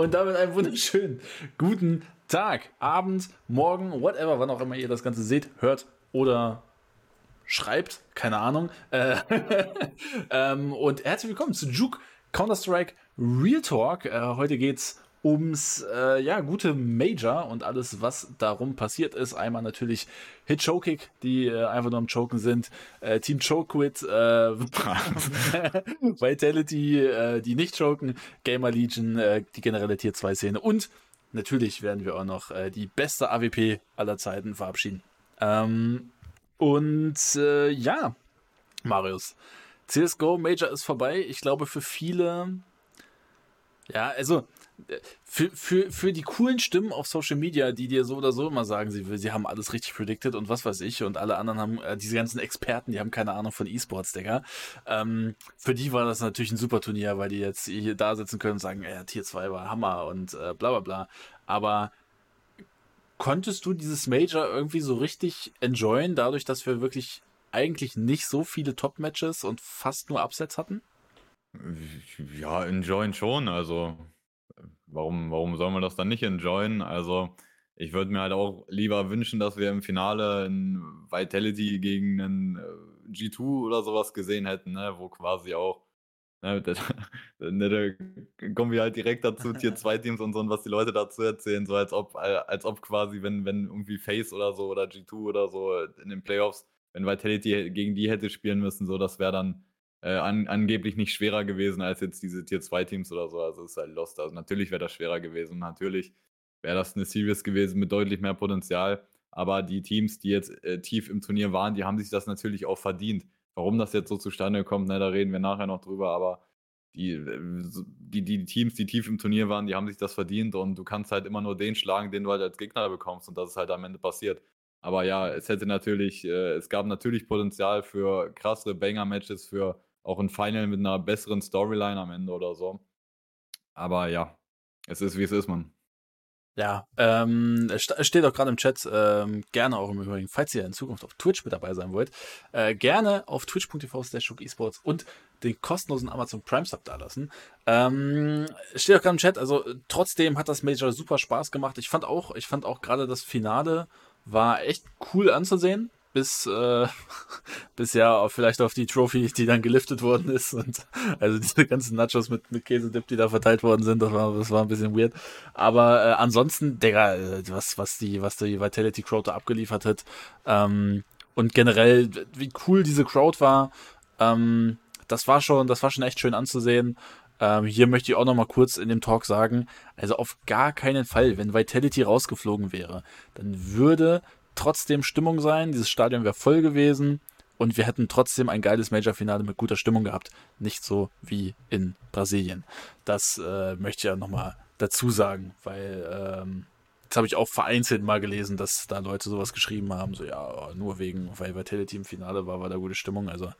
Und damit einen wunderschönen guten Tag, Abend, Morgen, whatever, wann auch immer ihr das Ganze seht, hört oder schreibt, keine Ahnung. Äh, ähm, und herzlich willkommen zu Juke Counter-Strike Real Talk. Äh, heute geht's ums äh, ja, gute Major und alles, was darum passiert ist. Einmal natürlich Hit Chokick, die äh, einfach nur am Choken sind, äh, Team Chokequit, äh, Vitality, äh, die nicht choken, Gamer Legion, äh, die generelle Tier 2 Szene und natürlich werden wir auch noch äh, die beste AWP aller Zeiten verabschieden. Ähm, und äh, ja, Marius, CSGO Major ist vorbei. Ich glaube, für viele, ja, also für, für, für die coolen Stimmen auf Social Media, die dir so oder so immer sagen, sie, sie haben alles richtig predicted und was weiß ich, und alle anderen haben, äh, diese ganzen Experten, die haben keine Ahnung von E-Sports, Digga. Ähm, für die war das natürlich ein super Turnier, weil die jetzt hier da sitzen können und sagen, ja, Tier 2 war Hammer und äh, bla bla bla. Aber konntest du dieses Major irgendwie so richtig enjoyen, dadurch, dass wir wirklich eigentlich nicht so viele Top-Matches und fast nur Upsets hatten? Ja, enjoyen schon. Also warum, warum soll man das dann nicht enjoyen? Also, ich würde mir halt auch lieber wünschen, dass wir im Finale ein Vitality gegen einen äh, G2 oder sowas gesehen hätten, ne? wo quasi auch, ne, da, ne, da kommen wir halt direkt dazu, Tier 2 Teams und so, und was die Leute dazu erzählen, so als ob, als ob quasi, wenn, wenn irgendwie Face oder so oder G2 oder so in den Playoffs, wenn Vitality gegen die hätte spielen müssen, so, das wäre dann äh, an, angeblich nicht schwerer gewesen als jetzt diese Tier 2 Teams oder so. Also es ist halt Lost. Also natürlich wäre das schwerer gewesen. Natürlich wäre das eine Series gewesen mit deutlich mehr Potenzial. Aber die Teams, die jetzt äh, tief im Turnier waren, die haben sich das natürlich auch verdient. Warum das jetzt so zustande kommt, ne, da reden wir nachher noch drüber. Aber die, äh, die, die Teams, die tief im Turnier waren, die haben sich das verdient. Und du kannst halt immer nur den schlagen, den du halt als Gegner bekommst. Und das ist halt am Ende passiert. Aber ja, es hätte natürlich, äh, es gab natürlich Potenzial für krassere Banger-Matches, für auch ein Final mit einer besseren Storyline am Ende oder so. Aber ja, es ist wie es ist, man. Ja, ähm, steht auch gerade im Chat, ähm, gerne auch im Übrigen, falls ihr in Zukunft auf Twitch mit dabei sein wollt, äh, gerne auf twitch.tv slash esports und den kostenlosen Amazon Prime Sub da lassen. Ähm, steht auch gerade im Chat, also trotzdem hat das Major super Spaß gemacht. Ich fand auch, ich fand auch gerade das Finale war echt cool anzusehen bis, äh, bis ja vielleicht auf die Trophy, die dann geliftet worden ist. Und also diese ganzen Nachos mit, mit Käsedip, die da verteilt worden sind, das war, das war ein bisschen weird. Aber äh, ansonsten, Digga, äh, was, was die, was die Vitality Crowd da abgeliefert hat, ähm, und generell, wie cool diese Crowd war, ähm, das war schon, das war schon echt schön anzusehen. Ähm, hier möchte ich auch noch mal kurz in dem Talk sagen, also auf gar keinen Fall, wenn Vitality rausgeflogen wäre, dann würde trotzdem Stimmung sein. Dieses Stadion wäre voll gewesen und wir hätten trotzdem ein geiles Major-Finale mit guter Stimmung gehabt. Nicht so wie in Brasilien. Das äh, möchte ich ja nochmal dazu sagen, weil ähm, das habe ich auch vereinzelt mal gelesen, dass da Leute sowas geschrieben haben, so ja, nur wegen, weil Vitality im Finale war, war da gute Stimmung. Also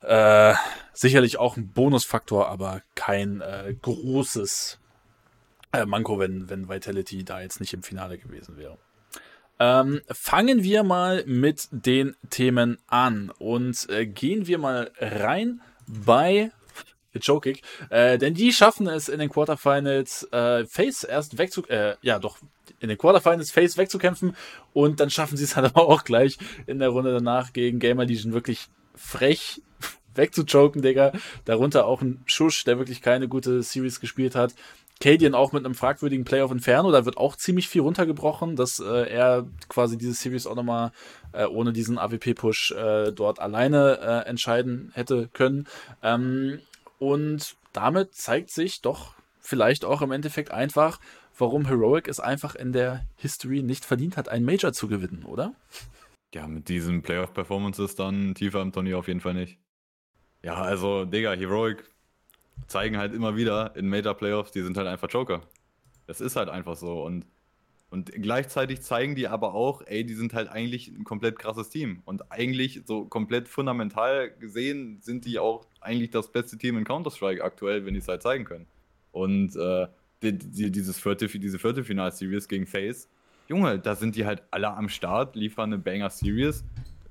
äh, sicherlich auch ein Bonusfaktor, aber kein äh, großes äh, Manko, wenn, wenn Vitality da jetzt nicht im Finale gewesen wäre. Ähm, fangen wir mal mit den Themen an und äh, gehen wir mal rein bei Jokic, äh, denn die schaffen es in den Quarterfinals äh, Face erst wegzu, äh, ja doch in den Quarterfinals Face wegzukämpfen und dann schaffen sie es halt aber auch gleich in der Runde danach gegen Gamer Legion wirklich frech wegzuchoken, Digga. Darunter auch ein Schusch, der wirklich keine gute Series gespielt hat. Cadian auch mit einem fragwürdigen Play of Inferno, da wird auch ziemlich viel runtergebrochen, dass äh, er quasi diese Series auch nochmal äh, ohne diesen AWP-Push äh, dort alleine äh, entscheiden hätte können. Ähm, und damit zeigt sich doch vielleicht auch im Endeffekt einfach, warum Heroic es einfach in der History nicht verdient hat, einen Major zu gewinnen, oder? Ja, mit diesen Playoff-Performances dann tiefer im Turnier auf jeden Fall nicht. Ja, also, Digga, Heroic zeigen halt immer wieder in Major Playoffs, die sind halt einfach Joker. Das ist halt einfach so. Und, und gleichzeitig zeigen die aber auch, ey, die sind halt eigentlich ein komplett krasses Team. Und eigentlich, so komplett fundamental gesehen, sind die auch eigentlich das beste Team in Counter-Strike aktuell, wenn die es halt zeigen können. Und äh, die, die, dieses vierte, diese Viertelfinal-Series gegen FaZe, Junge, da sind die halt alle am Start, liefern eine Banger-Series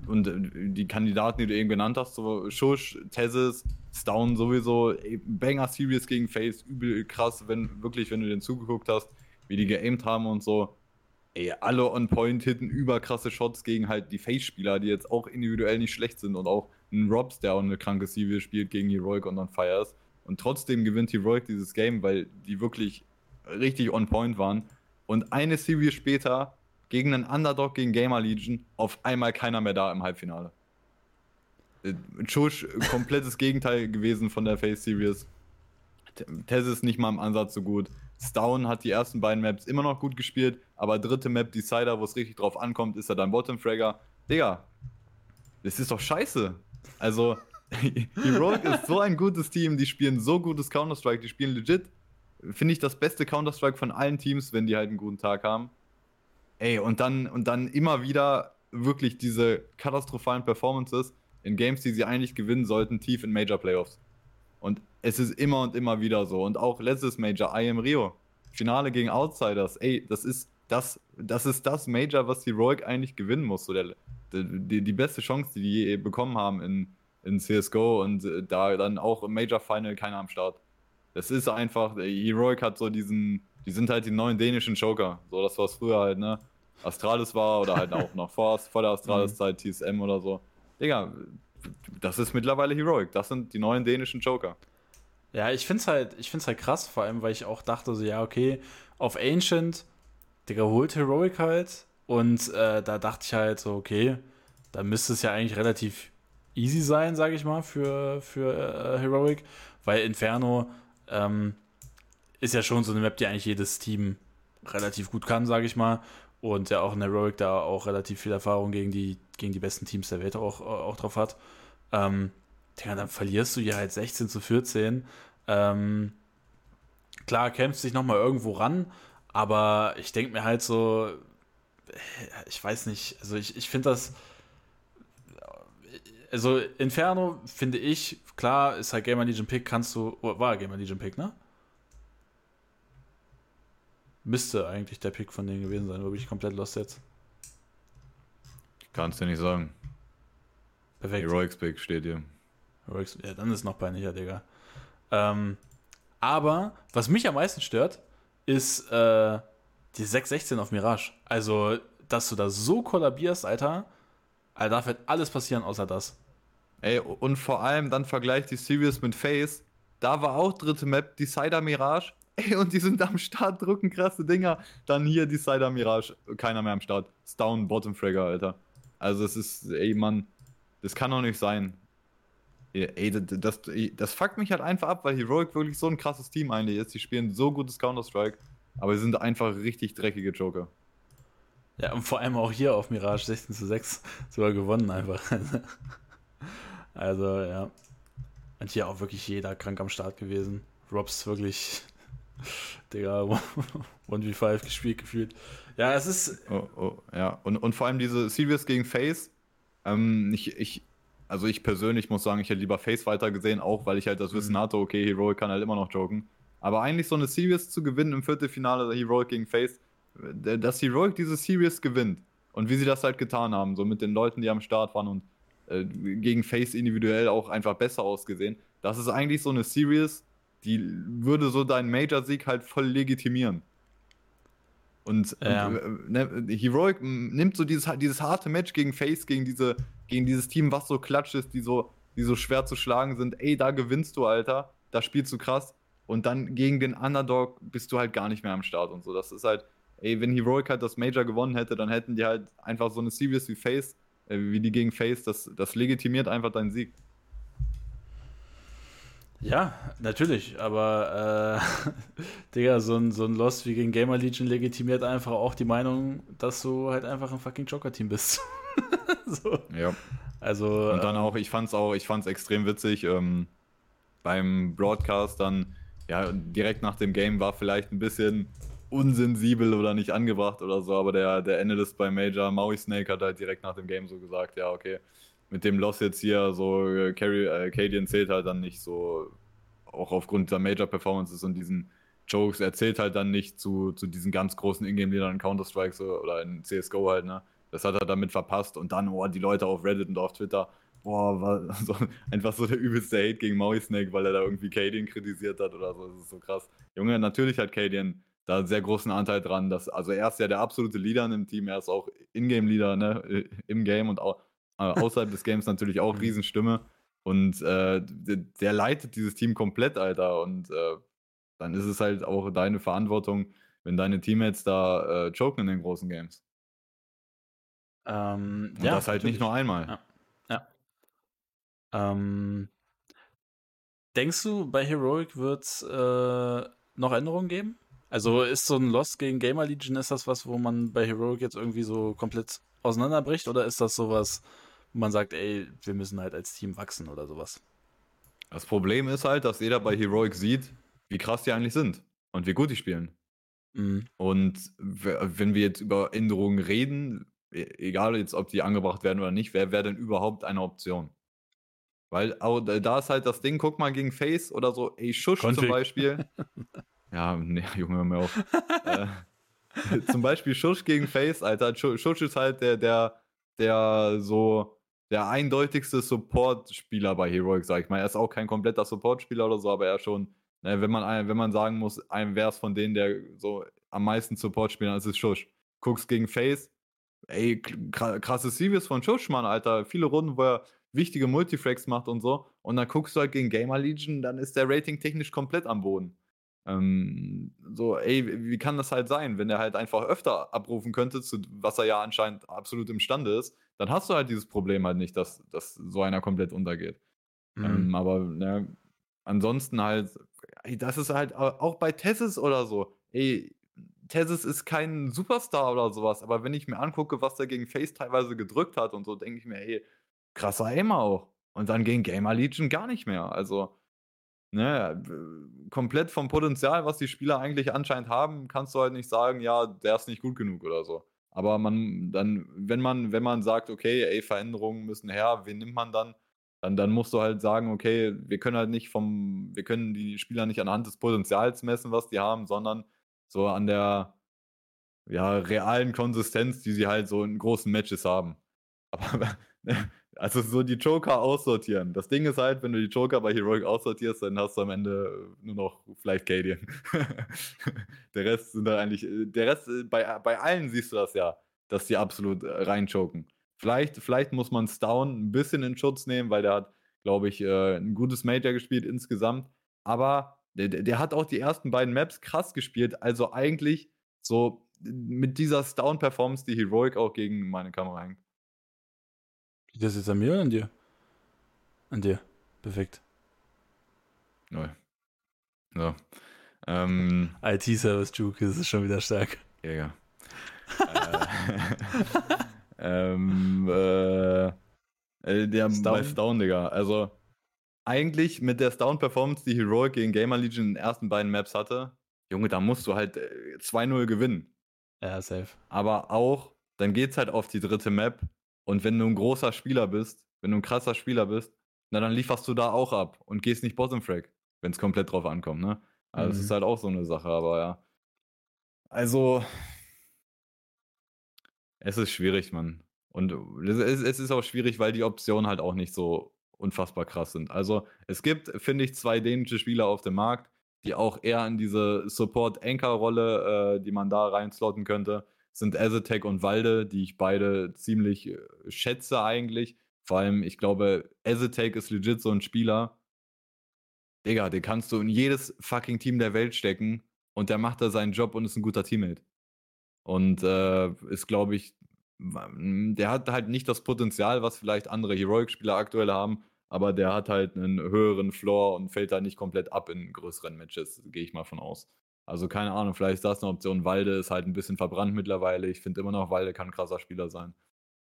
und äh, die Kandidaten, die du eben genannt hast, so Schush, Tezis, Stown sowieso, Banger Series gegen Face, übel krass, wenn wirklich, wenn du den zugeguckt hast, wie die geaimt haben und so. Ey, alle on point hitten überkrasse Shots gegen halt die Face-Spieler, die jetzt auch individuell nicht schlecht sind und auch ein Robs, der auch eine kranke Series spielt gegen Heroic und on Fire ist. Und trotzdem gewinnt Heroic dieses Game, weil die wirklich richtig on point waren. Und eine Series später gegen einen Underdog gegen Gamer Legion auf einmal keiner mehr da im Halbfinale. Chush, komplettes Gegenteil gewesen von der Face Series. Tess ist nicht mal im Ansatz so gut. Stown hat die ersten beiden Maps immer noch gut gespielt, aber dritte Map, Decider, wo es richtig drauf ankommt, ist er dann Bottom-Fragger. Digga, das ist doch scheiße. Also, Heroic ist so ein gutes Team, die spielen so gutes Counter-Strike, die spielen legit, finde ich, das beste Counter-Strike von allen Teams, wenn die halt einen guten Tag haben. Ey, und dann, und dann immer wieder wirklich diese katastrophalen Performances in Games, die sie eigentlich gewinnen sollten, tief in Major Playoffs. Und es ist immer und immer wieder so. Und auch letztes Major, I am Rio. Finale gegen Outsiders. Ey, das ist das, das ist das Major, was Heroic eigentlich gewinnen muss. So der, die, die beste Chance, die die je bekommen haben in, in CSGO und äh, da dann auch im Major Final keiner am Start. Das ist einfach, Heroic hat so diesen, die sind halt die neuen dänischen Joker. So das, was früher halt, ne? Astralis war oder halt auch noch vor, vor der Astralis-Zeit TSM oder so. Digga, das ist mittlerweile Heroic. Das sind die neuen dänischen Joker. Ja, ich find's halt, ich find's halt krass, vor allem, weil ich auch dachte, so, ja, okay, auf Ancient, Digga, holt Heroic halt. Und äh, da dachte ich halt so, okay, da müsste es ja eigentlich relativ easy sein, sage ich mal, für, für äh, Heroic. Weil Inferno ähm, ist ja schon so eine Map, die eigentlich jedes Team relativ gut kann, sage ich mal. Und ja auch in Heroic da auch relativ viel Erfahrung gegen die, gegen die besten Teams der Welt auch, auch drauf hat. Ähm, Digga, dann verlierst du hier halt 16 zu 14. Ähm, klar, kämpfst dich nochmal irgendwo ran, aber ich denke mir halt so, äh, ich weiß nicht, also ich, ich finde das, also Inferno finde ich, klar, ist halt Gamer Legion Pick, kannst du, war Gamer Legion Pick, ne? Müsste eigentlich der Pick von denen gewesen sein, wo bin ich komplett lost jetzt? Kannst du nicht sagen. Perfekt. Heroics Pick steht hier. Heroics, ja, dann ist noch peinlicher, Digga. Ähm, aber was mich am meisten stört, ist äh, die 616 auf Mirage. Also, dass du da so kollabierst, Alter. Alter, darf halt alles passieren außer das. Ey, und vor allem dann vergleicht die Series mit Face. Da war auch dritte Map, Decider Mirage. Ey, und die sind am Start, drücken krasse Dinger. Dann hier die Cider Mirage, keiner mehr am Start. Stown, Bottom Fragger, Alter. Also es ist, ey Mann, das kann doch nicht sein. Ey, das, das fuckt mich halt einfach ab, weil Heroic wirklich so ein krasses Team eigentlich ist. Die spielen so gutes Counter-Strike, aber sie sind einfach richtig dreckige Joker. Ja, und vor allem auch hier auf Mirage 16 zu 6 sogar gewonnen einfach. also, ja. Und hier auch wirklich jeder krank am Start gewesen. Robs wirklich Digga, 1v5 gespielt gefühlt. Ja, es ist. Oh, oh, ja, und, und vor allem diese Series gegen Face. Ähm, ich, ich, also ich persönlich muss sagen, ich hätte lieber Face weiter gesehen, auch weil ich halt das Wissen mhm. hatte, okay, Heroic kann halt immer noch joken. Aber eigentlich so eine Series zu gewinnen im Viertelfinale Heroic gegen Face, dass Heroic diese Series gewinnt und wie sie das halt getan haben, so mit den Leuten, die am Start waren und äh, gegen Face individuell auch einfach besser ausgesehen, das ist eigentlich so eine Series, die würde so deinen Major-Sieg halt voll legitimieren. Und, ja. und äh, ne, Heroic nimmt so dieses, dieses harte Match gegen Face, gegen, diese, gegen dieses Team, was so klatsch ist, die so, die so schwer zu schlagen sind. Ey, da gewinnst du, Alter. Da spielst du krass. Und dann gegen den Underdog bist du halt gar nicht mehr am Start und so. Das ist halt, ey, wenn Heroic halt das Major gewonnen hätte, dann hätten die halt einfach so eine Series wie Face, äh, wie die gegen Face, das, das legitimiert einfach deinen Sieg. Ja, natürlich, aber äh, Digga, so ein, so ein Lost wie gegen Gamer Legion legitimiert einfach auch die Meinung, dass du halt einfach ein fucking Joker-Team bist. so. Ja. Also. Und dann ähm, auch, ich fand's auch, ich fand's extrem witzig, ähm, beim Broadcast dann, ja, direkt nach dem Game war vielleicht ein bisschen unsensibel oder nicht angebracht oder so, aber der, der Analyst bei Major, Maui Snake, hat halt direkt nach dem Game so gesagt, ja, okay, mit dem Loss jetzt hier, so äh, Carry, äh, Cadian zählt halt dann nicht so, auch aufgrund der Major-Performances und diesen Jokes, er zählt halt dann nicht zu, zu diesen ganz großen Ingame-Liedern in Counter-Strike so, oder in CSGO halt, ne? Das hat er damit verpasst und dann, oh, die Leute auf Reddit und auf Twitter, boah, war so, einfach so der übelste Hate gegen Maui Snake, weil er da irgendwie Cadian kritisiert hat oder so. Das ist so krass. Junge, natürlich hat Cadian da einen sehr großen Anteil dran, dass, also er ist ja der absolute Leader in dem Team, er ist auch Ingame-Leader, ne, im Game und auch, äh, außerhalb des Games natürlich auch mhm. Riesenstimme. Und äh, der, der, leitet dieses Team komplett, Alter. Und äh, dann ist es halt auch deine Verantwortung, wenn deine Teammates da äh, choken in den großen Games. Ähm, und ja, das halt natürlich. nicht nur einmal. Ja. ja. Ähm, denkst du, bei Heroic wird es äh, noch Änderungen geben? Also ist so ein Lost gegen Gamer Legion, ist das was, wo man bei Heroic jetzt irgendwie so komplett auseinanderbricht? Oder ist das sowas, man sagt, ey, wir müssen halt als Team wachsen oder sowas? Das Problem ist halt, dass jeder bei Heroic sieht, wie krass die eigentlich sind und wie gut die spielen. Mhm. Und wenn wir jetzt über Änderungen reden, e, egal jetzt, ob die angebracht werden oder nicht, wer wäre denn überhaupt eine Option? Weil da ist halt das Ding, guck mal gegen Face oder so, ey, Schusch Config. zum Beispiel. ja, nee, Junge, hör mir auf. äh, zum Beispiel Schusch gegen Face, Alter. Schusch ist halt der, der, der so der eindeutigste Support-Spieler bei Heroic, sag ich mal. Er ist auch kein kompletter Support-Spieler oder so, aber er schon, ne, wenn man, wenn man sagen muss, ein wer ist von denen, der so am meisten Support spielt, dann ist es Schusch. Guckst gegen Face, ey, krasses Sieges von Schusch, Mann, Alter. Viele Runden, wo er wichtige Multifrags macht und so. Und dann guckst du halt gegen Gamer Legion, dann ist der Rating technisch komplett am Boden. Ähm, so, ey, wie kann das halt sein, wenn er halt einfach öfter abrufen könnte, zu, was er ja anscheinend absolut imstande ist, dann hast du halt dieses Problem halt nicht, dass, dass so einer komplett untergeht. Mhm. Ähm, aber ne, ansonsten halt, das ist halt auch bei Tessis oder so, ey, Tessis ist kein Superstar oder sowas, aber wenn ich mir angucke, was der gegen Face teilweise gedrückt hat und so, denke ich mir, ey, krasser Aimer auch. Und dann gegen Gamer Legion gar nicht mehr. Also, ne, komplett vom Potenzial, was die Spieler eigentlich anscheinend haben, kannst du halt nicht sagen, ja, der ist nicht gut genug oder so. Aber man dann, wenn man, wenn man sagt, okay, ey, Veränderungen müssen her, wen nimmt man dann? Dann, dann musst du halt sagen, okay, wir können halt nicht vom, wir können die Spieler nicht anhand des Potenzials messen, was die haben, sondern so an der ja, realen Konsistenz, die sie halt so in großen Matches haben. Aber Also so die Joker aussortieren. Das Ding ist halt, wenn du die Joker bei Heroic aussortierst, dann hast du am Ende nur noch vielleicht Cadian. der Rest sind da eigentlich, der Rest, bei, bei allen siehst du das ja, dass die absolut reinchoken. Vielleicht, vielleicht muss man Stown ein bisschen in Schutz nehmen, weil der hat, glaube ich, äh, ein gutes Major gespielt insgesamt. Aber der, der hat auch die ersten beiden Maps krass gespielt. Also eigentlich so mit dieser Stown-Performance, die Heroic auch gegen meine Kamera hängt. Liegt das jetzt an mir oder an dir? An dir. Perfekt. Neu. So. Ähm, IT-Service Juke, das ist schon wieder stark. Ja, ja. äh, ähm, äh, äh, der Stone. bei Stone, Digga. Also, eigentlich mit der Stone-Performance, die Heroic gegen Gamer Legion in den ersten beiden Maps hatte, Junge, da musst du halt 2-0 äh, gewinnen. Ja, safe. Aber auch, dann geht's halt auf die dritte Map und wenn du ein großer Spieler bist, wenn du ein krasser Spieler bist, na, dann lieferst du da auch ab und gehst nicht Bottom Frag, wenn es komplett drauf ankommt, ne? Also, mhm. das ist halt auch so eine Sache, aber ja. Also, es ist schwierig, Mann. Und es, es ist auch schwierig, weil die Optionen halt auch nicht so unfassbar krass sind. Also, es gibt, finde ich, zwei dänische Spieler auf dem Markt, die auch eher in diese Support-Anchor-Rolle, äh, die man da reinslotten könnte, sind Azatec und Walde, die ich beide ziemlich äh, schätze eigentlich. Vor allem, ich glaube, Azatec ist legit so ein Spieler. Digga, den kannst du in jedes fucking Team der Welt stecken und der macht da seinen Job und ist ein guter Teammate. Und äh, ist, glaube ich, der hat halt nicht das Potenzial, was vielleicht andere Heroic-Spieler aktuell haben, aber der hat halt einen höheren Floor und fällt da nicht komplett ab in größeren Matches, gehe ich mal von aus. Also keine Ahnung, vielleicht ist das eine Option. Walde ist halt ein bisschen verbrannt mittlerweile. Ich finde immer noch, Walde kann ein krasser Spieler sein.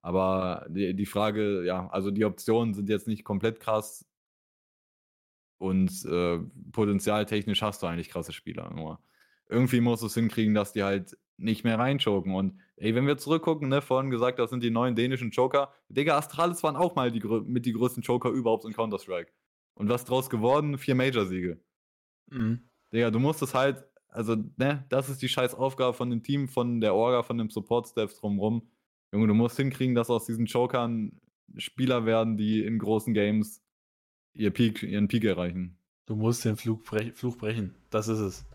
Aber die, die Frage, ja, also die Optionen sind jetzt nicht komplett krass. Und äh, potenzialtechnisch hast du eigentlich krasse Spieler. Nur irgendwie musst du es hinkriegen, dass die halt nicht mehr reinchoken. Und ey, wenn wir zurückgucken, ne, vorhin gesagt, das sind die neuen dänischen Joker. Digga, Astralis waren auch mal die, mit die größten Joker überhaupt in Counter-Strike. Und was draus geworden? Vier Major-Siege. Mhm. Digga, du musst es halt also, ne, das ist die scheiß Aufgabe von dem Team, von der Orga, von dem Support-Staff drumherum. Junge, du musst hinkriegen, dass aus diesen Chokern Spieler werden, die in großen Games ihr Peak, ihren Peak erreichen. Du musst den Flug brech Fluch brechen. Das ist es.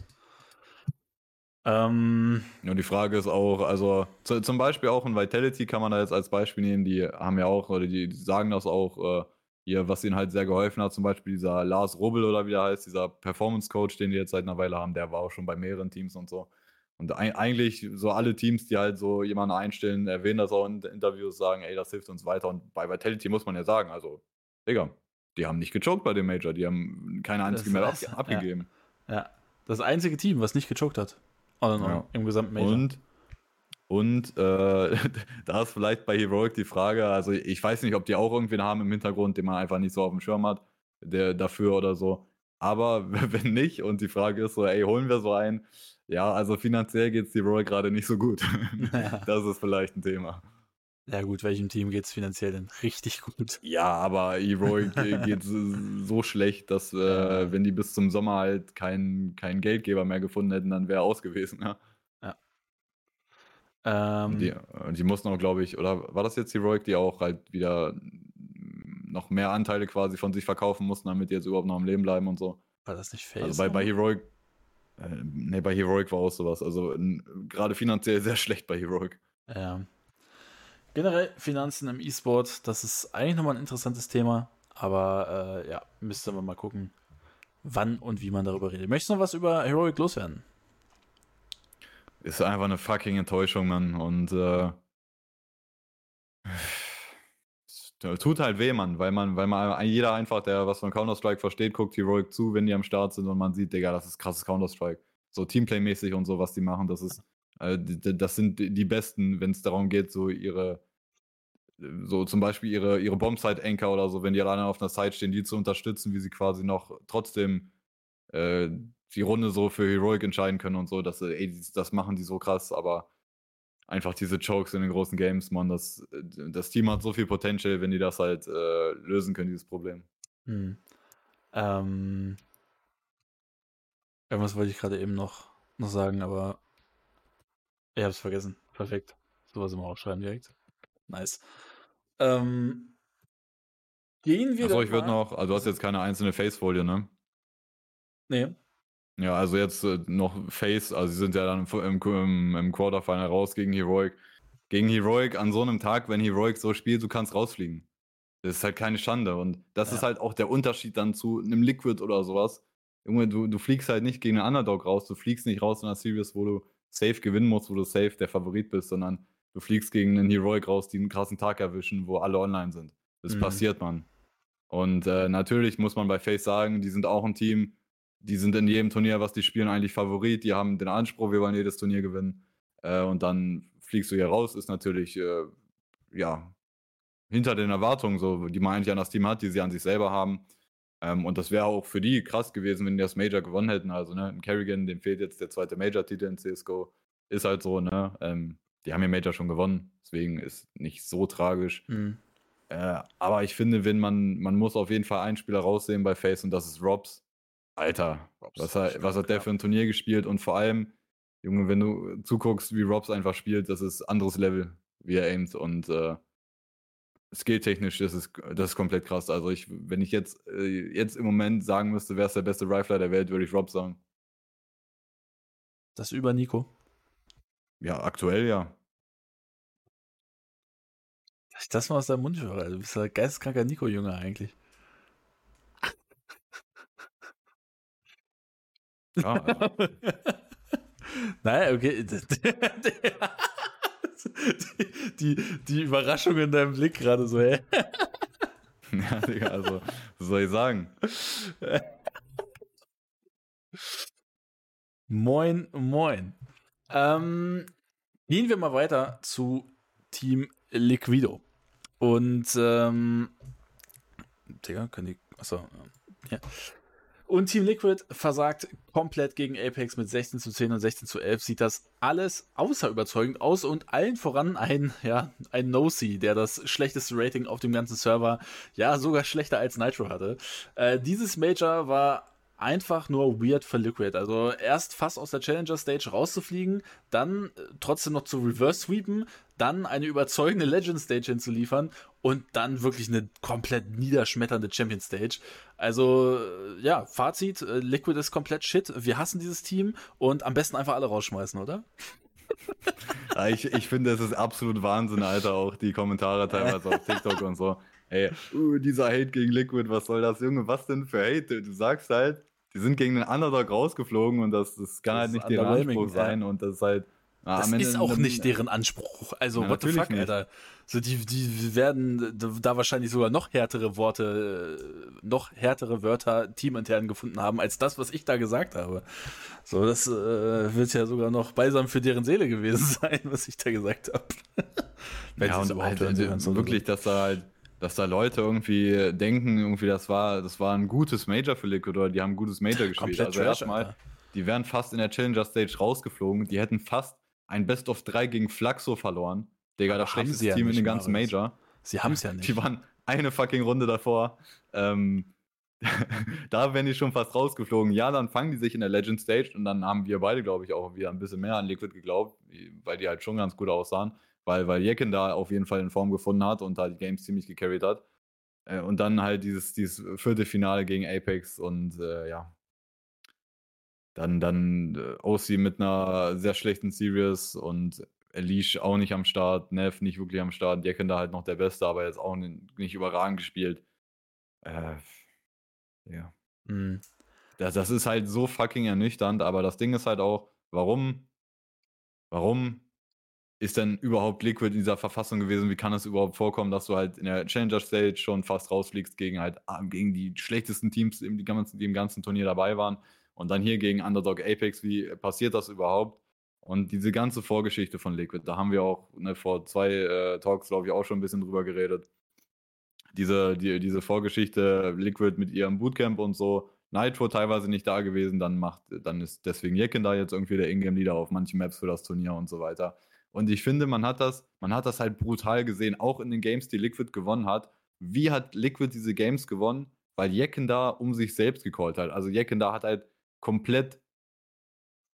Ähm, ja, die Frage ist auch, also zu, zum Beispiel auch in Vitality kann man da jetzt als Beispiel nehmen, die haben ja auch, oder die, die sagen das auch, äh, hier, was ihnen halt sehr geholfen hat, zum Beispiel dieser Lars Rubbel oder wie der heißt, dieser Performance-Coach, den die jetzt seit einer Weile haben, der war auch schon bei mehreren Teams und so. Und eigentlich so alle Teams, die halt so jemanden einstellen, erwähnen das auch in Interviews, sagen, ey, das hilft uns weiter. Und bei Vitality muss man ja sagen, also, Digga, die haben nicht gechoked bei dem Major, die haben keine einzige mehr ab abgegeben. Ja. ja. das einzige Team, was nicht gechoked hat. Also ja. im gesamten Major. Und, und äh, da ist vielleicht bei Heroic die Frage, also ich weiß nicht, ob die auch irgendwen haben im Hintergrund, den man einfach nicht so auf dem Schirm hat, der dafür oder so. Aber wenn nicht, und die Frage ist so, ey, holen wir so einen? Ja, also finanziell geht es Heroic gerade nicht so gut. Ja. Das ist vielleicht ein Thema. Ja gut, welchem Team geht es finanziell denn richtig gut? Ja, aber Heroic geht so schlecht, dass äh, wenn die bis zum Sommer halt keinen kein Geldgeber mehr gefunden hätten, dann wäre aus gewesen. Ja. Ähm, die, die mussten auch, glaube ich, oder war das jetzt Heroic, die auch halt wieder noch mehr Anteile quasi von sich verkaufen mussten, damit die jetzt überhaupt noch am Leben bleiben und so. War das nicht Face? Also bei, bei Heroic, äh, ne, bei Heroic war auch sowas. Also gerade finanziell sehr schlecht bei Heroic. Ja. Generell Finanzen im E-Sport, das ist eigentlich nochmal ein interessantes Thema, aber äh, ja, müsste man mal gucken, wann und wie man darüber redet. Möchtest du noch was über Heroic loswerden? Ist einfach eine fucking Enttäuschung, Mann. Und äh, tut halt weh, Mann, weil man, weil man jeder einfach, der was von Counter-Strike versteht, guckt Heroic zu, wenn die am Start sind und man sieht, Digga, das ist krasses Counter-Strike. So Teamplay-mäßig und so, was die machen, das ist, äh, das sind die Besten, wenn es darum geht, so ihre so zum Beispiel ihre, ihre Bombsite-Anchor oder so, wenn die alleine auf einer Site stehen, die zu unterstützen, wie sie quasi noch trotzdem äh, die Runde so für Heroic entscheiden können und so, dass ey, das machen die so krass, aber einfach diese Chokes in den großen Games, man, das, das Team hat so viel Potential, wenn die das halt äh, lösen können, dieses Problem. Hm. Ähm, irgendwas wollte ich gerade eben noch, noch sagen, aber ich habe es vergessen. Perfekt. Sowas immer aufschreiben direkt. Nice. Ähm, gehen wir. Achso, ich würde noch, also du hast jetzt keine einzelne Face-Folie, ne? Nee. Ja, also jetzt äh, noch Face, also sie sind ja dann im, im, im Quarterfinal raus gegen Heroic. Gegen Heroic an so einem Tag, wenn Heroic so spielt, du kannst rausfliegen. Das ist halt keine Schande. Und das ja. ist halt auch der Unterschied dann zu einem Liquid oder sowas. Junge, du, du fliegst halt nicht gegen einen Underdog raus, du fliegst nicht raus in einer Series, wo du safe gewinnen musst, wo du safe der Favorit bist, sondern du fliegst gegen einen Heroic raus, die einen krassen Tag erwischen, wo alle online sind. Das mhm. passiert, man. Und äh, natürlich muss man bei Face sagen, die sind auch ein Team, die sind in jedem Turnier, was die spielen, eigentlich Favorit. Die haben den Anspruch, wir wollen jedes Turnier gewinnen. Äh, und dann fliegst du hier raus, ist natürlich, äh, ja, hinter den Erwartungen, so, die man eigentlich an das Team hat, die sie an sich selber haben. Ähm, und das wäre auch für die krass gewesen, wenn die das Major gewonnen hätten. Also, ne, in Kerrigan, dem fehlt jetzt der zweite Major-Titel in CSGO. Ist halt so, ne? Ähm, die haben ja Major schon gewonnen, deswegen ist nicht so tragisch. Mhm. Äh, aber ich finde, wenn man, man muss auf jeden Fall einen Spieler raussehen bei Face und das ist Robs. Alter, Robs was, hat, was hat der für ein Turnier gespielt und vor allem, Junge, wenn du zuguckst, wie Robs einfach spielt, das ist anderes Level, wie er aimt und äh, skilltechnisch das ist das ist komplett krass. Also ich, wenn ich jetzt, äh, jetzt im Moment sagen müsste, wer ist der beste Rifler der Welt, würde ich Rob sagen. Das über Nico? Ja, aktuell ja. Dass ich das mal aus deinem Mund höre. Du bist ein geisteskranker Nico-Junge eigentlich. Ja, also. Nein, okay. Die, die, die Überraschung in deinem Blick gerade so, hä? Ja, Digga, also, was soll ich sagen? Moin, moin. Ähm, gehen wir mal weiter zu Team Liquido. Und, ähm, Digga, können die, achso, ja. Und Team Liquid versagt komplett gegen Apex mit 16 zu 10 und 16 zu 11. Sieht das alles außer überzeugend aus und allen voran ein, ja, ein No-See, der das schlechteste Rating auf dem ganzen Server, ja, sogar schlechter als Nitro hatte. Äh, dieses Major war einfach nur weird für Liquid. Also erst fast aus der Challenger Stage rauszufliegen, dann äh, trotzdem noch zu reverse sweepen, dann eine überzeugende Legend Stage hinzuliefern und dann wirklich eine komplett niederschmetternde Champion Stage. Also äh, ja, Fazit, äh, Liquid ist komplett shit. Wir hassen dieses Team und am besten einfach alle rausschmeißen, oder? Ja, ich, ich finde, es ist absolut Wahnsinn, Alter, auch die Kommentare teilweise auf TikTok und so. Ey, uh, dieser Hate gegen Liquid, was soll das, Junge? Was denn für Hate? Du sagst halt, die sind gegen den Underdog rausgeflogen und das, das kann das halt nicht deren Anspruch sein und das ist halt. Ah, das ist auch nicht deren Anspruch. Also, ja, what the fuck, nicht. Alter. So, die, die werden da wahrscheinlich sogar noch härtere Worte, noch härtere Wörter teamintern gefunden haben, als das, was ich da gesagt habe. So, das äh, wird ja sogar noch beisam für deren Seele gewesen sein, was ich da gesagt habe. ja, und halt, also, wirklich, dass da halt dass da Leute irgendwie denken, irgendwie das war, das war ein gutes Major für Liquid oder die haben ein gutes Major gespielt. also erstmal, die wären fast in der Challenger Stage rausgeflogen, die hätten fast ein Best of 3 gegen Flaxo verloren. Digga, das schlechteste ja Team in den ganzen Major. Sie haben es ja nicht. Die waren eine fucking Runde davor. Ähm, da wären die schon fast rausgeflogen. Ja, dann fangen die sich in der Legend Stage und dann haben wir beide, glaube ich, auch wieder ein bisschen mehr an Liquid geglaubt, weil die halt schon ganz gut aussahen weil, weil Jecken da auf jeden Fall in Form gefunden hat und da die Games ziemlich gecarried hat. Äh, und dann halt dieses, dieses vierte Finale gegen Apex und äh, ja. Dann, dann äh, OC mit einer sehr schlechten Series und Elish auch nicht am Start, Nev nicht wirklich am Start, Jecken da halt noch der Beste, aber jetzt auch nicht überragend gespielt. Äh, ja. Mhm. Das, das ist halt so fucking ernüchternd, aber das Ding ist halt auch, warum, warum ist denn überhaupt Liquid in dieser Verfassung gewesen? Wie kann es überhaupt vorkommen, dass du halt in der Challenger Stage schon fast rausfliegst gegen halt ah, gegen die schlechtesten Teams, die im ganzen, die im ganzen Turnier dabei waren und dann hier gegen Underdog Apex? Wie passiert das überhaupt? Und diese ganze Vorgeschichte von Liquid, da haben wir auch ne, vor zwei äh, Talks, glaube ich, auch schon ein bisschen drüber geredet. Diese, die, diese Vorgeschichte, Liquid mit ihrem Bootcamp und so, Nitro teilweise nicht da gewesen, dann macht, dann ist deswegen Jecken da jetzt irgendwie der Ingame-Leader auf manchen Maps für das Turnier und so weiter. Und ich finde, man hat das, man hat das halt brutal gesehen, auch in den Games, die Liquid gewonnen hat. Wie hat Liquid diese Games gewonnen? Weil Jecken da um sich selbst gecallt hat. Also Jecken da hat halt komplett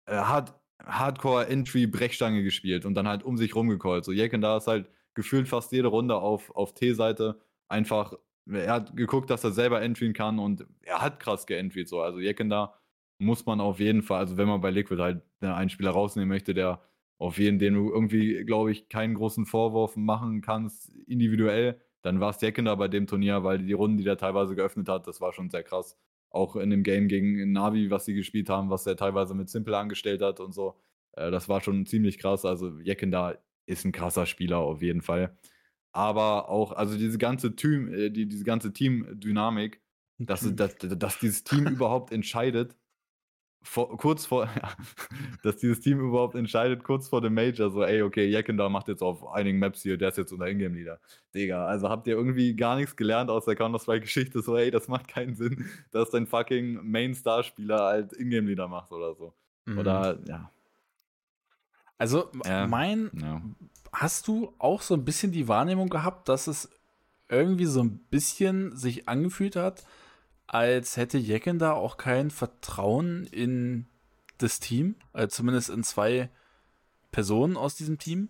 äh, hard, Hardcore-Entry-Brechstange gespielt und dann halt um sich rumgecallt. So Jecken da ist halt gefühlt fast jede Runde auf, auf T-Seite einfach, er hat geguckt, dass er selber entryen kann und er hat krass geentryt. So. Also Jecken da muss man auf jeden Fall, also wenn man bei Liquid halt einen Spieler rausnehmen möchte, der auf jeden, den du irgendwie, glaube ich, keinen großen Vorwurf machen kannst, individuell, dann war es Deckender bei dem Turnier, weil die Runden, die der teilweise geöffnet hat, das war schon sehr krass. Auch in dem Game gegen Navi, was sie gespielt haben, was er teilweise mit Simple angestellt hat und so. Äh, das war schon ziemlich krass. Also Jeckender ist ein krasser Spieler auf jeden Fall. Aber auch, also diese ganze Team, äh, die, diese ganze Team-Dynamik, dass, dass, dass dieses Team überhaupt entscheidet, vor, kurz vor, ja, dass dieses Team überhaupt entscheidet, kurz vor dem Major, so, ey, okay, Jeckender macht jetzt auf einigen Maps hier, der ist jetzt unter Ingame-Leader. Digga, also habt ihr irgendwie gar nichts gelernt aus der Counter-Strike-Geschichte, so, ey, das macht keinen Sinn, dass dein fucking Main-Star-Spieler halt Ingame-Leader macht oder so. Mhm. Oder, ja. Also, äh, mein, ja. hast du auch so ein bisschen die Wahrnehmung gehabt, dass es irgendwie so ein bisschen sich angefühlt hat, als hätte Jecken da auch kein Vertrauen in das Team, also zumindest in zwei Personen aus diesem Team.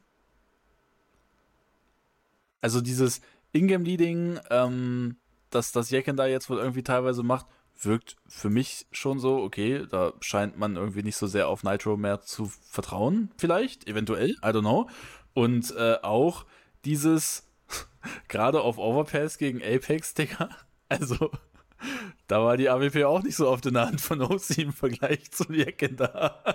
Also dieses Ingame-Leading, ähm, das, das Jecken da jetzt wohl irgendwie teilweise macht, wirkt für mich schon so, okay, da scheint man irgendwie nicht so sehr auf Nitro mehr zu vertrauen, vielleicht, eventuell, I don't know. Und äh, auch dieses, gerade auf Overpass gegen Apex, Digga, also da war die AWP auch nicht so oft in der Hand von OC im Vergleich zu Jecken da.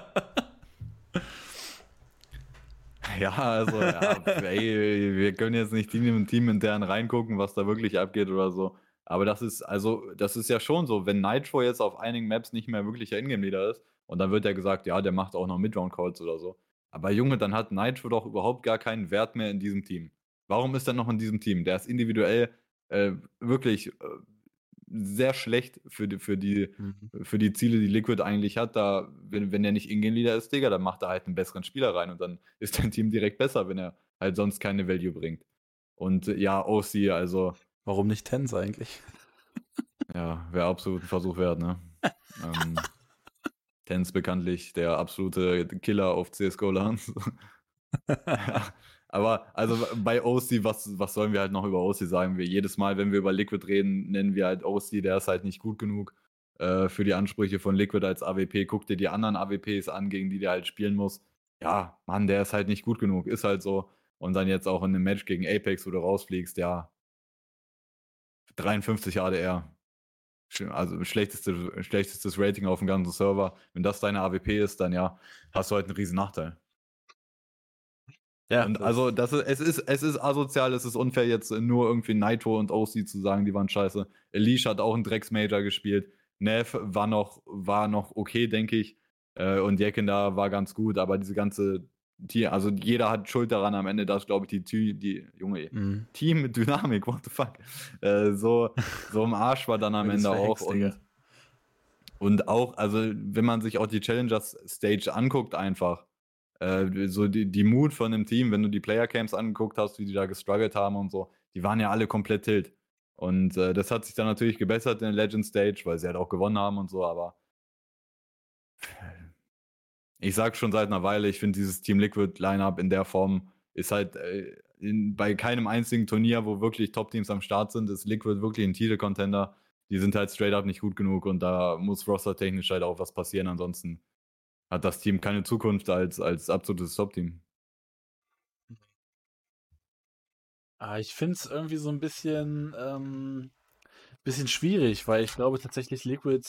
Ja, also, ja, ey, wir können jetzt nicht Team Team intern reingucken, was da wirklich abgeht oder so. Aber das ist, also, das ist ja schon so, wenn Nitro jetzt auf einigen Maps nicht mehr wirklich der Ingame-Leader ist, und dann wird ja gesagt, ja, der macht auch noch Midround-Calls oder so. Aber Junge, dann hat Nitro doch überhaupt gar keinen Wert mehr in diesem Team. Warum ist er noch in diesem Team? Der ist individuell äh, wirklich äh, sehr schlecht für die, für die, mhm. für die Ziele, die Liquid eigentlich hat. Da, wenn, wenn er nicht Ingame-Leader ist, Digga, dann macht er halt einen besseren Spieler rein und dann ist dein Team direkt besser, wenn er halt sonst keine Value bringt. Und ja, OC, also. Warum nicht Tens eigentlich? ja, wäre absolut ein Versuch wert, ne? ähm, Tense bekanntlich der absolute Killer auf CSGO-Lans. ja. Aber also bei OC, was, was sollen wir halt noch über OC sagen? Wir jedes Mal, wenn wir über Liquid reden, nennen wir halt OC, der ist halt nicht gut genug äh, für die Ansprüche von Liquid als AWP. Guck dir die anderen AWPs an, gegen die der halt spielen muss. Ja, Mann, der ist halt nicht gut genug, ist halt so. Und dann jetzt auch in einem Match gegen Apex, wo du rausfliegst, ja. 53 ADR. Also schlechteste, schlechtestes Rating auf dem ganzen Server. Wenn das deine AWP ist, dann ja, hast du halt einen riesen Nachteil. Ja. Und also das ist, es ist, es ist asozial, es ist unfair, jetzt nur irgendwie Naito und OC zu sagen, die waren scheiße. Elish hat auch einen Drecks-Major gespielt. Nev war noch, war noch okay, denke ich. Äh, und Jekin da war ganz gut, aber diese ganze Team, also jeder hat Schuld daran am Ende, dass, glaube ich, die, die junge mm. Team mit Dynamik, what the fuck, äh, so, so im Arsch war dann am Ende auch. Und, und auch, also wenn man sich auch die Challengers Stage anguckt, einfach, äh, so die, die Mut von dem Team, wenn du die Player Camps angeguckt hast, wie die da gestruggelt haben und so, die waren ja alle komplett tilt. Und äh, das hat sich dann natürlich gebessert in der Legend Stage, weil sie halt auch gewonnen haben und so, aber ich sag schon seit einer Weile, ich finde dieses Team Liquid Lineup in der Form ist halt äh, in, bei keinem einzigen Turnier, wo wirklich Top-Teams am Start sind, ist Liquid wirklich ein Titel-Contender. Die sind halt straight up nicht gut genug und da muss roster-technisch halt auch was passieren. Ansonsten hat das Team keine Zukunft als, als absolutes Top-Team. Ah, ich finde es irgendwie so ein bisschen, ähm, bisschen schwierig, weil ich glaube tatsächlich Liquid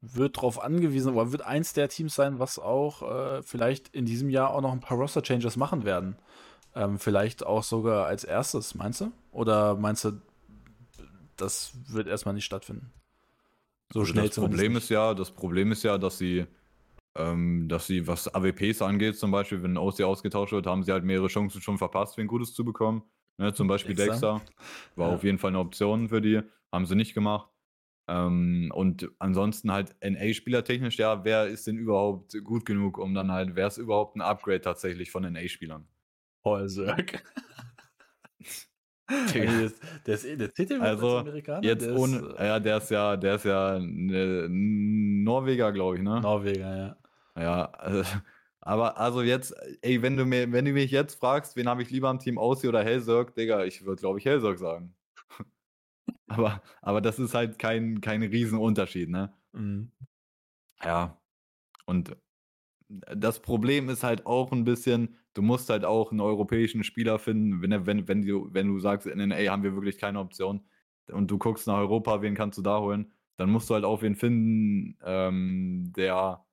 wird darauf angewiesen, oder wird eins der Teams sein, was auch äh, vielleicht in diesem Jahr auch noch ein paar Roster-Changes machen werden. Ähm, vielleicht auch sogar als erstes, meinst du? Oder meinst du, das wird erstmal nicht stattfinden? So also schnell das Problem ist ja, das Problem ist ja, dass sie, ähm, dass sie, was AWPs angeht, zum Beispiel, wenn OC ausgetauscht wird, haben sie halt mehrere Chancen schon verpasst, wen Gutes zu bekommen. Ne, zum Beispiel Dexter, war ja. auf jeden Fall eine Option für die, haben sie nicht gemacht. Ähm, und ansonsten halt NA-Spieler technisch, ja, wer ist denn überhaupt gut genug, um dann halt, wer ist überhaupt ein Upgrade tatsächlich von NA-Spielern? Paul Zerg. der, ist, der Titel also Amerikaner. Jetzt ohne, ist, äh, ja, der ist ja, der ist ja ne, Norweger, glaube ich, ne? Norweger, ja. Ja, also, aber also jetzt, ey, wenn du mir, wenn du mich jetzt fragst, wen habe ich lieber am Team Aussie oder Hellsirk, Digga, ich würde, glaube ich, Hellsirk sagen. Aber, aber das ist halt kein, kein Riesenunterschied, ne? Mhm. Ja. Und das Problem ist halt auch ein bisschen, du musst halt auch einen europäischen Spieler finden, wenn, wenn, wenn, du, wenn du sagst, in NA haben wir wirklich keine Option und du guckst nach Europa, wen kannst du da holen, dann musst du halt auch wen finden, ähm, der,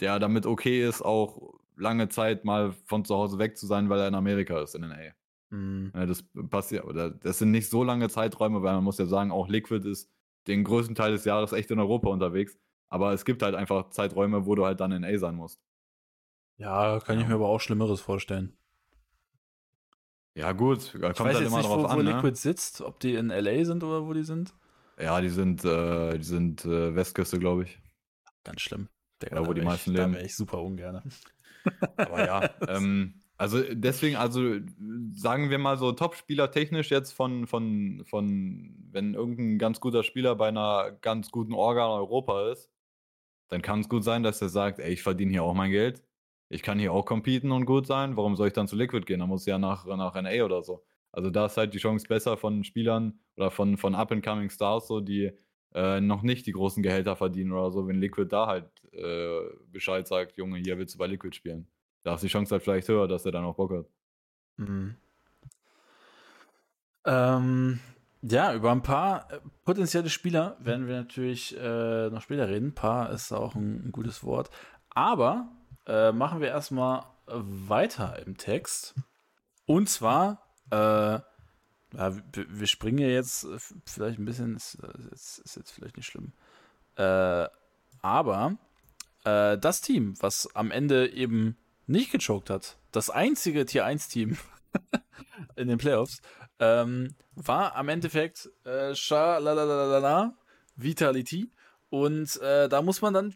der damit okay ist, auch lange Zeit mal von zu Hause weg zu sein, weil er in Amerika ist, in NA. Mhm. Ja, das passiert, oder das sind nicht so lange Zeiträume, weil man muss ja sagen, auch Liquid ist den größten Teil des Jahres echt in Europa unterwegs. Aber es gibt halt einfach Zeiträume, wo du halt dann in A sein musst. Ja, kann ich mir aber auch Schlimmeres vorstellen. Ja, gut, kommt ich weiß halt immer nicht, drauf wo, an. Wo ne? Liquid sitzt, ob die in LA sind oder wo die sind. Ja, die sind, äh, die sind äh, Westküste, glaube ich. Ganz schlimm. Der, wo die meisten ich, leben. Da wäre ich super ungern. Aber ja, ähm, also deswegen, also sagen wir mal so Top-Spieler technisch jetzt von, von, von, wenn irgendein ganz guter Spieler bei einer ganz guten Orga in Europa ist, dann kann es gut sein, dass er sagt, ey, ich verdiene hier auch mein Geld. Ich kann hier auch competen und gut sein. Warum soll ich dann zu Liquid gehen? Da muss ich ja nach, nach NA oder so. Also da ist halt die Chance besser von Spielern oder von, von Up-and-Coming Stars, so die äh, noch nicht die großen Gehälter verdienen oder so, wenn Liquid da halt äh, Bescheid sagt, Junge, hier willst du bei Liquid spielen da ist die Chance halt vielleicht höher, dass er dann auch Bock hat. Mhm. Ähm, ja, über ein paar äh, potenzielle Spieler werden wir natürlich äh, noch später reden. Paar ist auch ein, ein gutes Wort. Aber äh, machen wir erstmal weiter im Text. Und zwar, äh, ja, wir, springen ja jetzt vielleicht ein bisschen, ist, ist, ist jetzt vielleicht nicht schlimm. Äh, aber äh, das Team, was am Ende eben nicht gechoked hat, das einzige Tier 1 Team in den Playoffs, ähm, war am Endeffekt äh, Vitality. Und äh, da muss man dann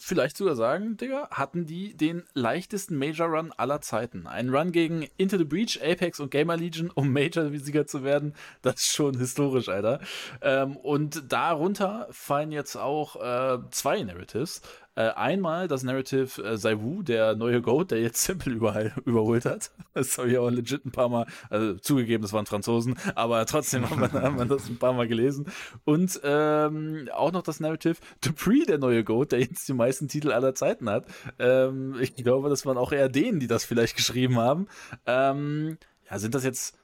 vielleicht sogar sagen, Digga, hatten die den leichtesten Major Run aller Zeiten. Ein Run gegen Into the Breach, Apex und Gamer Legion, um Major-Sieger zu werden, das ist schon historisch, Alter. Ähm, und darunter fallen jetzt auch äh, zwei Narratives. Äh, einmal das Narrative äh, Saiwu, der neue Goat, der jetzt Simple überall überholt hat. Das habe ich auch legit ein paar Mal, also zugegeben, das waren Franzosen, aber trotzdem hat man, hat man das ein paar Mal gelesen. Und ähm, auch noch das Narrative Dupree, der neue Goat, der jetzt die meisten Titel aller Zeiten hat. Ähm, ich glaube, das waren auch eher denen, die das vielleicht geschrieben haben. Ähm, ja, sind das jetzt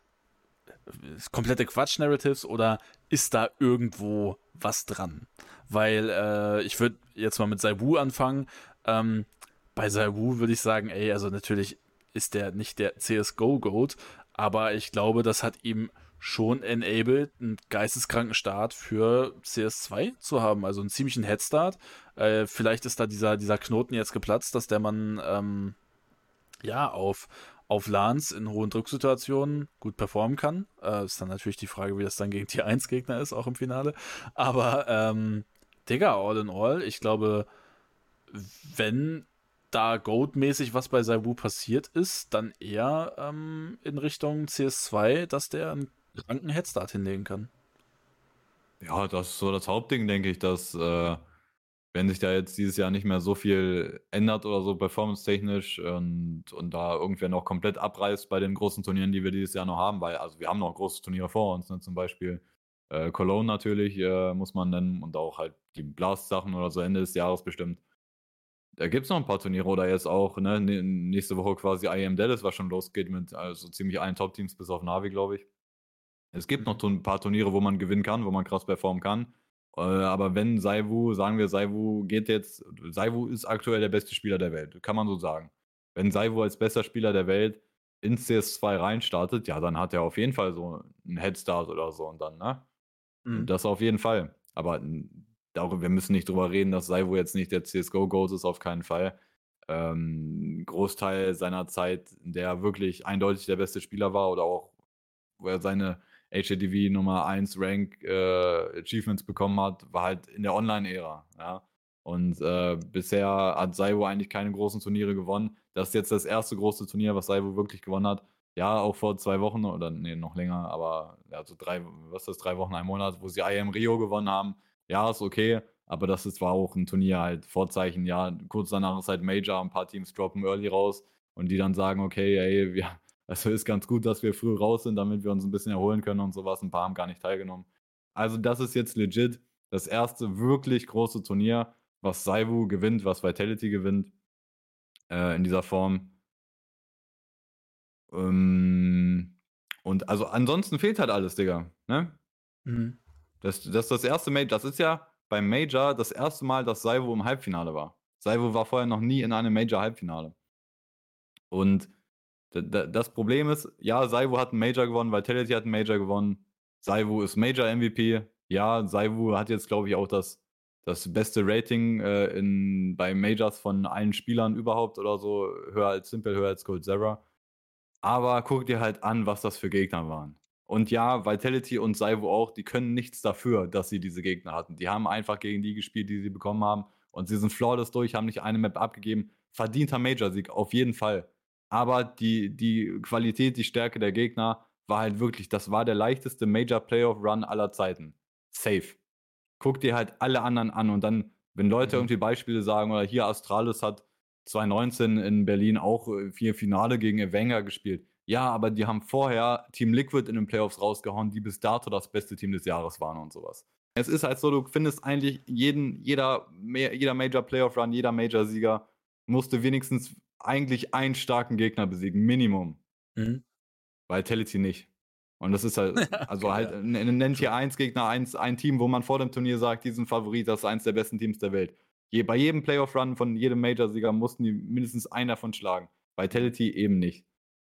komplette Quatsch-Narratives oder ist da irgendwo was dran? Weil äh, ich würde jetzt mal mit Saibu anfangen. Ähm, bei Saibu würde ich sagen, ey, also natürlich ist der nicht der CSGO-Goat, aber ich glaube, das hat ihm schon enabled, einen geisteskranken Start für CS2 zu haben, also einen ziemlichen Headstart. Äh, vielleicht ist da dieser, dieser Knoten jetzt geplatzt, dass der Mann ähm, ja auf, auf LANs in hohen Drucksituationen gut performen kann. Äh, ist dann natürlich die Frage, wie das dann gegen Tier 1 Gegner ist, auch im Finale. Aber ähm, Digga, all in all, ich glaube, wenn da Goat-mäßig was bei Saibu passiert ist, dann eher ähm, in Richtung CS2, dass der einen kranken Headstart hinlegen kann. Ja, das ist so das Hauptding, denke ich, dass äh, wenn sich da jetzt dieses Jahr nicht mehr so viel ändert oder so performance-technisch und, und da irgendwer noch komplett abreißt bei den großen Turnieren, die wir dieses Jahr noch haben, weil also wir haben noch große Turniere vor uns, ne? zum Beispiel äh, Cologne natürlich äh, muss man nennen und auch halt die Blast-Sachen oder so Ende des Jahres bestimmt. Da gibt es noch ein paar Turniere oder jetzt auch ne, nächste Woche quasi IEM Dallas, was schon losgeht mit also ziemlich allen Top-Teams bis auf Navi, glaube ich. Es gibt noch ein paar Turniere, wo man gewinnen kann, wo man krass performen kann. Äh, aber wenn Saivu, sagen wir, Saivu geht jetzt, Saivu ist aktuell der beste Spieler der Welt, kann man so sagen. Wenn Saivu als bester Spieler der Welt ins CS2 reinstartet, ja, dann hat er auf jeden Fall so einen Headstart oder so und dann, ne? Mhm. Das auf jeden Fall. Aber darüber, wir müssen nicht drüber reden, dass Saivo jetzt nicht der CSGO-Goat ist, auf keinen Fall. Ähm, Großteil seiner Zeit, in der er wirklich eindeutig der beste Spieler war oder auch, wo er seine HADV Nummer 1 Rank äh, Achievements bekommen hat, war halt in der Online-Ära. Ja? Und äh, bisher hat Saivo eigentlich keine großen Turniere gewonnen. Das ist jetzt das erste große Turnier, was Saivo wirklich gewonnen hat ja, auch vor zwei Wochen oder nee, noch länger, aber ja, so drei, was ist das, drei Wochen, ein Monat, wo sie IM Rio gewonnen haben. Ja, ist okay, aber das ist, war auch ein Turnier halt, Vorzeichen, ja, kurz danach ist halt Major, ein paar Teams droppen early raus und die dann sagen, okay, ey, wir, also ist ganz gut, dass wir früh raus sind, damit wir uns ein bisschen erholen können und sowas. Ein paar haben gar nicht teilgenommen. Also das ist jetzt legit das erste wirklich große Turnier, was Saivu gewinnt, was Vitality gewinnt äh, in dieser Form. Ähm, und also ansonsten fehlt halt alles, Digga. Ne? Mhm. Das, das ist das erste Major. Das ist ja beim Major das erste Mal, dass Saivo im Halbfinale war. Saivo war vorher noch nie in einem Major-Halbfinale. Und das Problem ist, ja, Saivo hat einen Major gewonnen, Vitality hat einen Major gewonnen. Saivo ist Major-MVP. Ja, Saivo hat jetzt, glaube ich, auch das, das beste Rating äh, in, bei Majors von allen Spielern überhaupt oder so. Höher als Simple, höher als Gold Zera. Aber guck dir halt an, was das für Gegner waren. Und ja, Vitality und Saivo auch, die können nichts dafür, dass sie diese Gegner hatten. Die haben einfach gegen die gespielt, die sie bekommen haben. Und sie sind flawless durch, haben nicht eine Map abgegeben. Verdienter Major-Sieg, auf jeden Fall. Aber die, die Qualität, die Stärke der Gegner war halt wirklich, das war der leichteste Major-Playoff-Run aller Zeiten. Safe. Guck dir halt alle anderen an und dann, wenn Leute mhm. irgendwie Beispiele sagen, oder hier Astralis hat 2019 in Berlin auch äh, vier Finale gegen Ewenger gespielt. Ja, aber die haben vorher Team Liquid in den Playoffs rausgehauen, die bis dato das beste Team des Jahres waren und sowas. Es ist halt so, du findest eigentlich jeden, jeder, jeder Major Playoff Run, jeder Major Sieger musste wenigstens eigentlich einen starken Gegner besiegen, Minimum. Mhm. Vitality nicht. Und das ist halt, also halt, ja. nennt hier eins Gegner, eins, ein Team, wo man vor dem Turnier sagt, diesen Favorit, das ist eins der besten Teams der Welt. Je, bei jedem Playoff-Run von jedem Major-Sieger mussten die mindestens einen davon schlagen. Vitality eben nicht.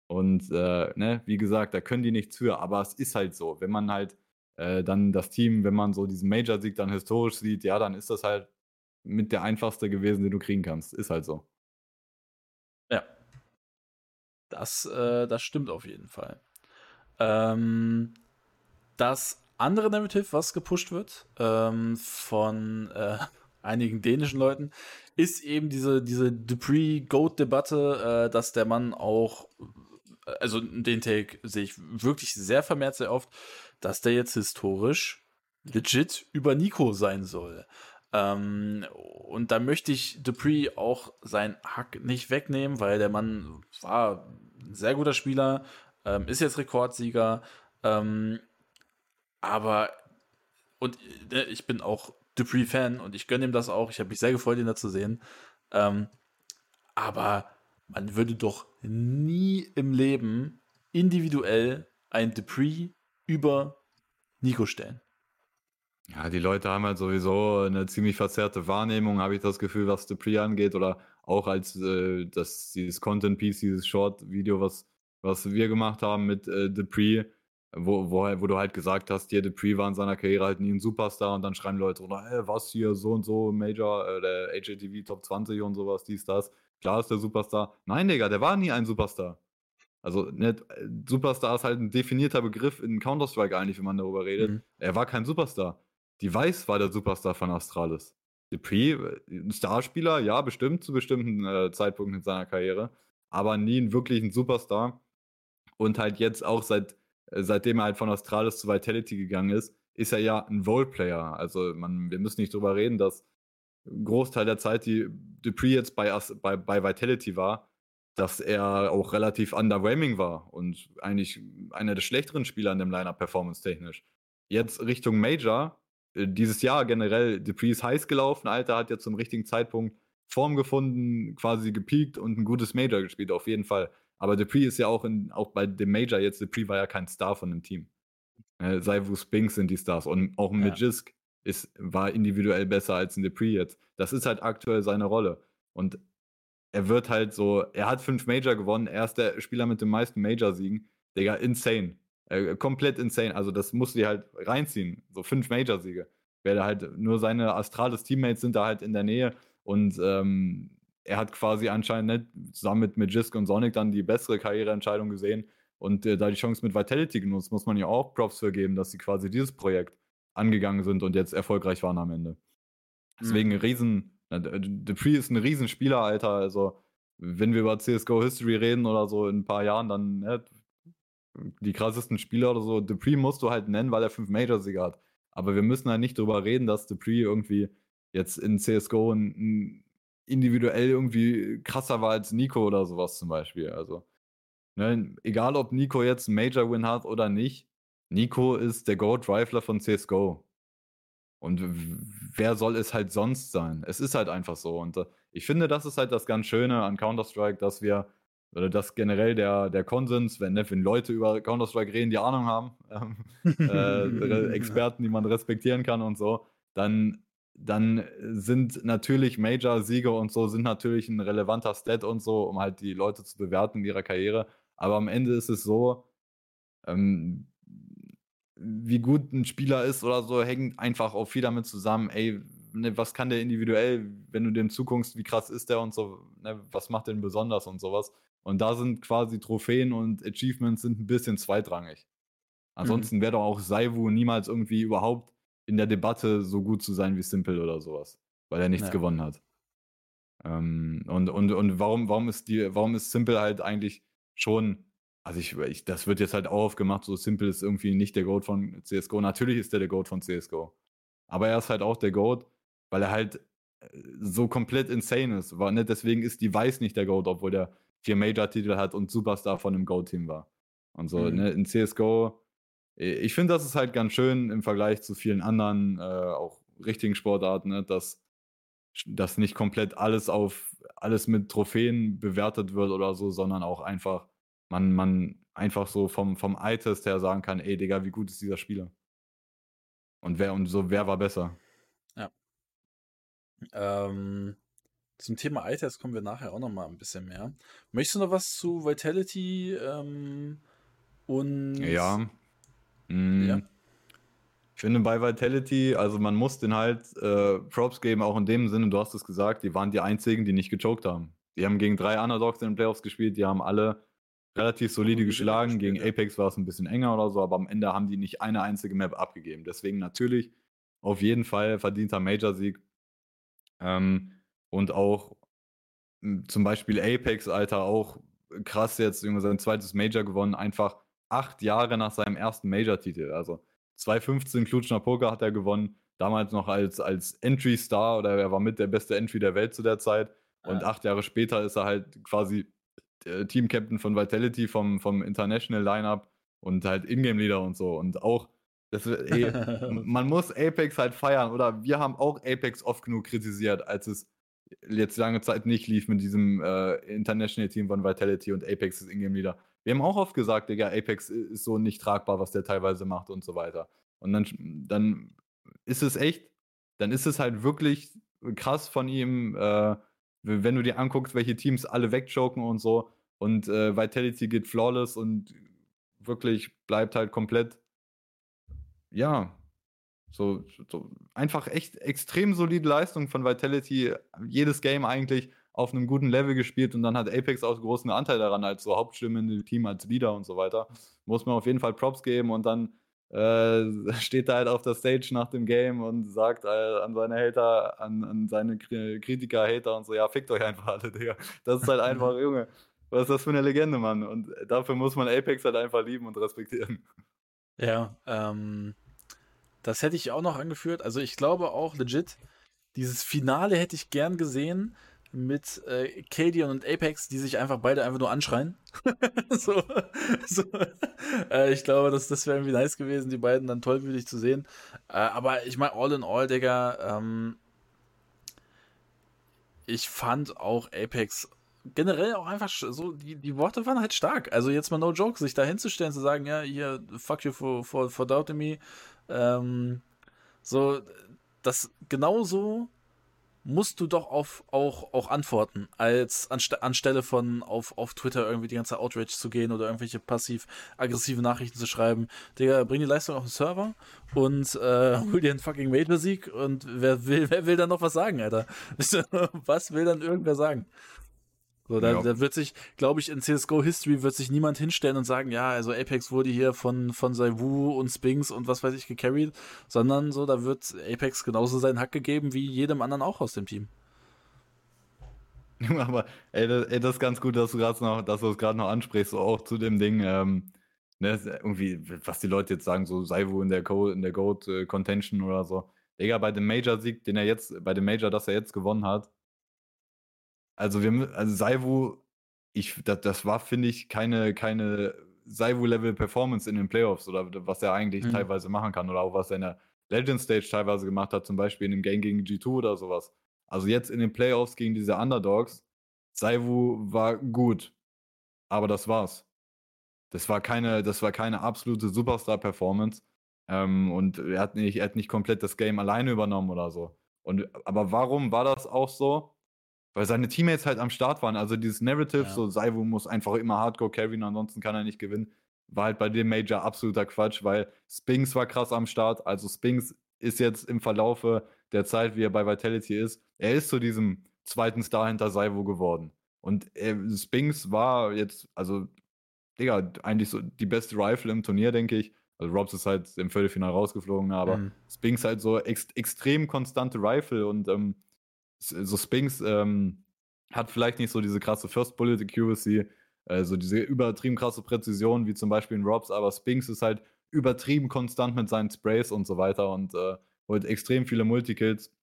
Und äh, ne, wie gesagt, da können die nichts für, aber es ist halt so. Wenn man halt äh, dann das Team, wenn man so diesen Major-Sieg dann historisch sieht, ja, dann ist das halt mit der einfachste gewesen, den du kriegen kannst. Ist halt so. Ja. Das, äh, das stimmt auf jeden Fall. Ähm, das andere Narrative, was gepusht wird, ähm, von äh, einigen dänischen Leuten, ist eben diese, diese Dupree-Goat-Debatte, äh, dass der Mann auch, also den Take sehe ich wirklich sehr vermehrt, sehr oft, dass der jetzt historisch legit über Nico sein soll. Ähm, und da möchte ich Dupree auch sein Hack nicht wegnehmen, weil der Mann war ein sehr guter Spieler, ähm, ist jetzt Rekordsieger, ähm, aber und äh, ich bin auch Dupree-Fan und ich gönne ihm das auch. Ich habe mich sehr gefreut, ihn da zu sehen. Ähm, aber man würde doch nie im Leben individuell ein Dupree über Nico stellen. Ja, die Leute haben halt sowieso eine ziemlich verzerrte Wahrnehmung, habe ich das Gefühl, was Dupree angeht. Oder auch als äh, das, dieses Content-Piece, dieses Short-Video, was, was wir gemacht haben mit äh, Dupree, wo, wo, wo du halt gesagt hast, hier Dupree war in seiner Karriere halt nie ein Superstar und dann schreiben Leute, oder hey, was hier, so und so, Major, äh, der HATV Top 20 und sowas, dies, das. Klar ist der Superstar. Nein, Digga, der war nie ein Superstar. Also äh, Superstar ist halt ein definierter Begriff in Counter-Strike eigentlich, wenn man darüber redet. Mhm. Er war kein Superstar. Die Weiß war der Superstar von Astralis. Dupree, äh, ein Starspieler, ja, bestimmt zu bestimmten äh, Zeitpunkten in seiner Karriere, aber nie ein wirklichen Superstar. Und halt jetzt auch seit, äh, seitdem er halt von Astralis zu Vitality gegangen ist, ist er ja ein Role-Player. Also man, wir müssen nicht drüber reden, dass ein Großteil der Zeit, die Dupree jetzt bei, bei, bei Vitality war, dass er auch relativ underwhelming war und eigentlich einer der schlechteren Spieler in dem Lineup performance-technisch. Jetzt Richtung Major dieses Jahr generell, Dupree ist heiß gelaufen, Alter, hat ja zum richtigen Zeitpunkt Form gefunden, quasi gepiekt und ein gutes Major gespielt, auf jeden Fall. Aber Dupree ist ja auch, in, auch bei dem Major jetzt, Dupree war ja kein Star von dem Team. Äh, Saivu Spinks sind die Stars und auch ein ja. Magisk ist, war individuell besser als ein Dupree jetzt. Das ist halt aktuell seine Rolle. Und er wird halt so, er hat fünf Major gewonnen, er ist der Spieler mit den meisten Major-Siegen. Digga, insane. Äh, komplett insane. Also das musst du dir halt reinziehen. So fünf Major-Siege. Wer halt, nur seine Astralis-Teammates sind da halt in der Nähe und ähm, er hat quasi anscheinend nicht zusammen mit Magisk und Sonic dann die bessere Karriereentscheidung gesehen und äh, da die Chance mit Vitality genutzt, muss man ja auch Props für geben, dass sie quasi dieses Projekt angegangen sind und jetzt erfolgreich waren am Ende. Deswegen mhm. riesen, Dupree ist ein Riesenspieler, Alter. Also, wenn wir über CSGO History reden oder so in ein paar Jahren, dann ne, die krassesten Spieler oder so. Dupree musst du halt nennen, weil er fünf Major-Sieger hat. Aber wir müssen halt nicht drüber reden, dass Dupree irgendwie jetzt in CSGO ein, individuell irgendwie krasser war als Nico oder sowas zum Beispiel. Also, ne, egal ob Nico jetzt einen Major-Win hat oder nicht, Nico ist der Gold-Rifler von CSGO. Und wer soll es halt sonst sein? Es ist halt einfach so. Und äh, ich finde, das ist halt das ganz Schöne an Counter-Strike, dass wir oder das generell der, der Konsens, wenn, ne, wenn Leute über Counter-Strike reden, die Ahnung haben, ähm, äh, Experten, die man respektieren kann und so, dann, dann sind natürlich Major-Siege und so sind natürlich ein relevanter Stat und so, um halt die Leute zu bewerten in ihrer Karriere. Aber am Ende ist es so, ähm, wie gut ein Spieler ist oder so, hängt einfach auch viel damit zusammen, ey, ne, was kann der individuell, wenn du dem zuguckst, wie krass ist der und so, ne, was macht den besonders und sowas. Und da sind quasi Trophäen und Achievements sind ein bisschen zweitrangig. Ansonsten mhm. wäre doch auch Saivu niemals irgendwie überhaupt in der Debatte so gut zu sein wie Simple oder sowas, weil er nichts ja. gewonnen hat. Ähm, und und, und warum, warum, ist die, warum ist Simple halt eigentlich schon, also ich, ich, das wird jetzt halt auch aufgemacht, so Simple ist irgendwie nicht der Goat von CSGO. Natürlich ist er der Goat von CSGO. Aber er ist halt auch der Goat, weil er halt äh, so komplett insane ist. War, ne? Deswegen ist die Weiß nicht der Goat, obwohl der vier Major-Titel hat und Superstar von einem Go-Team war. Und so, mhm. ne, in CSGO, ich finde, das ist halt ganz schön im Vergleich zu vielen anderen, äh, auch richtigen Sportarten, ne, dass, dass nicht komplett alles auf, alles mit Trophäen bewertet wird oder so, sondern auch einfach, man, man einfach so vom, vom Eye-Test her sagen kann, ey, Digga, wie gut ist dieser Spieler? Und wer, und so, wer war besser? Ja. Ähm, zum Thema Eye-Test kommen wir nachher auch noch mal ein bisschen mehr. Möchtest du noch was zu Vitality ähm, und. Ja. Mhm. ja. Ich finde bei Vitality, also man muss den halt äh, Props geben, auch in dem Sinne, du hast es gesagt, die waren die einzigen, die nicht gechoked haben. Die haben gegen drei Underdogs in den Playoffs gespielt, die haben alle relativ solide geschlagen. Gespielt, gegen ja. Apex war es ein bisschen enger oder so, aber am Ende haben die nicht eine einzige Map abgegeben. Deswegen natürlich auf jeden Fall verdienter Major-Sieg Ähm, und auch hm, zum Beispiel Apex, Alter, auch krass jetzt, Junge, sein zweites Major gewonnen, einfach acht Jahre nach seinem ersten Major-Titel. Also 2015 Klutschner Poker hat er gewonnen, damals noch als, als Entry-Star oder er war mit der beste Entry der Welt zu der Zeit. Und ja. acht Jahre später ist er halt quasi äh, Team-Captain von Vitality vom, vom International Lineup und halt Ingame-Leader und so. Und auch, das, ey, man muss Apex halt feiern. Oder wir haben auch Apex oft genug kritisiert, als es jetzt lange Zeit nicht lief mit diesem äh, International-Team von Vitality und Apex ist Ingame-Leader. Wir haben auch oft gesagt, Digga, Apex ist so nicht tragbar, was der teilweise macht und so weiter. Und dann, dann ist es echt, dann ist es halt wirklich krass von ihm, äh, wenn du dir anguckst, welche Teams alle wegjoken und so. Und äh, Vitality geht flawless und wirklich bleibt halt komplett, ja, so, so, einfach echt extrem solide Leistung von Vitality. Jedes Game eigentlich auf einem guten Level gespielt und dann hat Apex auch großen Anteil daran als so Hauptstimme im Team, als Leader und so weiter. Muss man auf jeden Fall Props geben und dann äh, steht er halt auf der Stage nach dem Game und sagt äh, an seine Hater, an, an seine Kritiker, Hater und so, ja, fickt euch einfach alle, Digga. Das ist halt einfach, Junge, was ist das für eine Legende, Mann? Und dafür muss man Apex halt einfach lieben und respektieren. Ja, ähm, das hätte ich auch noch angeführt. Also ich glaube auch legit, dieses Finale hätte ich gern gesehen, mit äh, Cadion und Apex, die sich einfach beide einfach nur anschreien. so, so. Äh, ich glaube, das, das wäre irgendwie nice gewesen, die beiden dann tollwütig zu sehen. Äh, aber ich meine, all in all, Digga, ähm, ich fand auch Apex generell auch einfach so, die, die Worte waren halt stark. Also jetzt mal no joke, sich da hinzustellen, zu sagen, ja, hier, fuck you for, for, for doubting me. Ähm, so, das genauso musst du doch auf, auch, auch antworten, als anst anstelle von auf, auf Twitter irgendwie die ganze Outrage zu gehen oder irgendwelche passiv-aggressive Nachrichten zu schreiben. Digga, bring die Leistung auf den Server und äh, hol dir einen fucking Major-Sieg und wer will, wer will dann noch was sagen, Alter? was will dann irgendwer sagen? So, da, ja. da wird sich, glaube ich, in CSGO History wird sich niemand hinstellen und sagen, ja, also Apex wurde hier von, von Saivu und Spinks und was weiß ich gecarried, sondern so, da wird Apex genauso seinen Hack gegeben wie jedem anderen auch aus dem Team. Aber ey das, ey, das ist ganz gut, dass du gerade noch, dass du es gerade noch ansprichst, so auch zu dem Ding, ähm, ne, irgendwie, was die Leute jetzt sagen, so Saivu in der Co in der Goat äh, Contention oder so. Digga, bei dem Major-Sieg, den er jetzt, bei dem Major, das er jetzt gewonnen hat, also wir also Saivu, ich, das, das war, finde ich, keine, keine Saivu-Level-Performance in den Playoffs oder was er eigentlich mhm. teilweise machen kann oder auch was er in der Legend Stage teilweise gemacht hat, zum Beispiel in dem Game gegen G2 oder sowas. Also jetzt in den Playoffs gegen diese Underdogs, Saivu war gut, aber das war's. Das war keine, das war keine absolute Superstar-Performance. Ähm, und er hat, nicht, er hat nicht komplett das Game alleine übernommen oder so. Und, aber warum war das auch so? Weil seine Teammates halt am Start waren. Also dieses Narrative, ja. so Saivu muss einfach immer Hardcore carryen, ansonsten kann er nicht gewinnen, war halt bei dem Major absoluter Quatsch, weil Spinks war krass am Start. Also Spinks ist jetzt im Verlaufe der Zeit, wie er bei Vitality ist, er ist zu diesem zweiten Star hinter Saivu geworden. Und er, Spinks war jetzt, also, Digga, eigentlich so die beste Rifle im Turnier, denke ich. Also Robs ist halt im Viertelfinale rausgeflogen, aber mhm. Spinks halt so ex extrem konstante Rifle und ähm, so Spinks ähm, hat vielleicht nicht so diese krasse First Bullet Accuracy, äh, so diese übertrieben krasse Präzision wie zum Beispiel in Robs, aber Spinks ist halt übertrieben konstant mit seinen Sprays und so weiter und äh, holt extrem viele Multikills.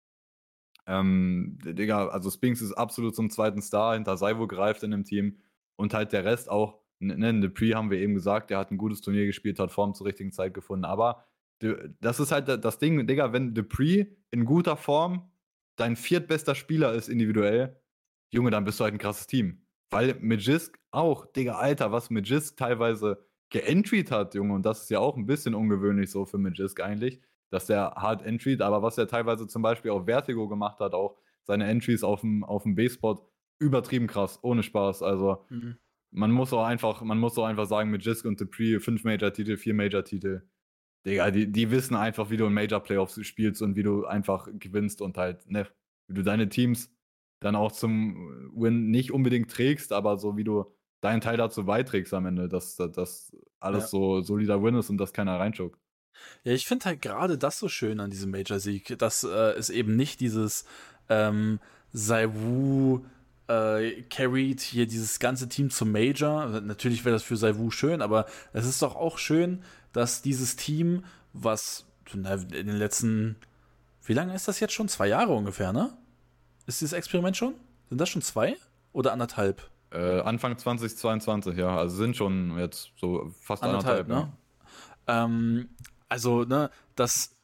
Ähm, Digga, also Spinks ist absolut zum zweiten Star, hinter Saivo greift in dem Team und halt der Rest auch, ne, Dupree haben wir eben gesagt, der hat ein gutes Turnier gespielt, hat Form zur richtigen Zeit gefunden, aber das ist halt das Ding, Digga, wenn Dupree in guter Form dein viertbester Spieler ist individuell, Junge, dann bist du halt ein krasses Team. Weil Magisk auch, Digga, Alter, was Magisk teilweise geentreed hat, Junge, und das ist ja auch ein bisschen ungewöhnlich so für Magisk eigentlich, dass der hart entreed, aber was er teilweise zum Beispiel auf Vertigo gemacht hat, auch seine Entries auf dem, auf dem B-Spot, übertrieben krass, ohne Spaß. Also, mhm. man muss auch einfach, man muss auch einfach sagen, Magisk und Dupree, fünf Major-Titel, vier Major-Titel, Digga, die, die wissen einfach, wie du in Major Playoffs spielst und wie du einfach gewinnst und halt, ne, wie du deine Teams dann auch zum Win nicht unbedingt trägst, aber so wie du deinen Teil dazu beiträgst am Ende, dass das alles ja. so solider Win ist und dass keiner reinschuckt. Ja, ich finde halt gerade das so schön an diesem Major-Sieg, dass äh, es eben nicht dieses Ähm, Saiwu äh, carried hier dieses ganze Team zum Major. Natürlich wäre das für Saiwu schön, aber es ist doch auch schön, dass dieses Team, was in den letzten, wie lange ist das jetzt schon? Zwei Jahre ungefähr, ne? Ist dieses Experiment schon? Sind das schon zwei oder anderthalb? Äh, Anfang 2022, ja. Also sind schon jetzt so fast anderthalb, anderthalb ne? Ähm, also, ne, dass,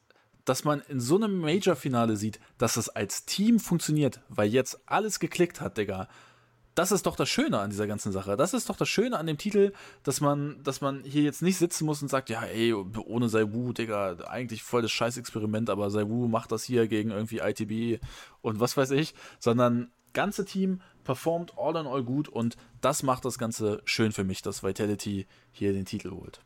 dass man in so einem Major-Finale sieht, dass es als Team funktioniert, weil jetzt alles geklickt hat, Digga. Das ist doch das Schöne an dieser ganzen Sache. Das ist doch das Schöne an dem Titel, dass man, dass man hier jetzt nicht sitzen muss und sagt, ja, ey, ohne Saibu, Digga, eigentlich voll das Scheißexperiment, aber Saibu macht das hier gegen irgendwie ITB und was weiß ich, sondern ganze Team performt all in all gut und das macht das Ganze schön für mich, dass Vitality hier den Titel holt.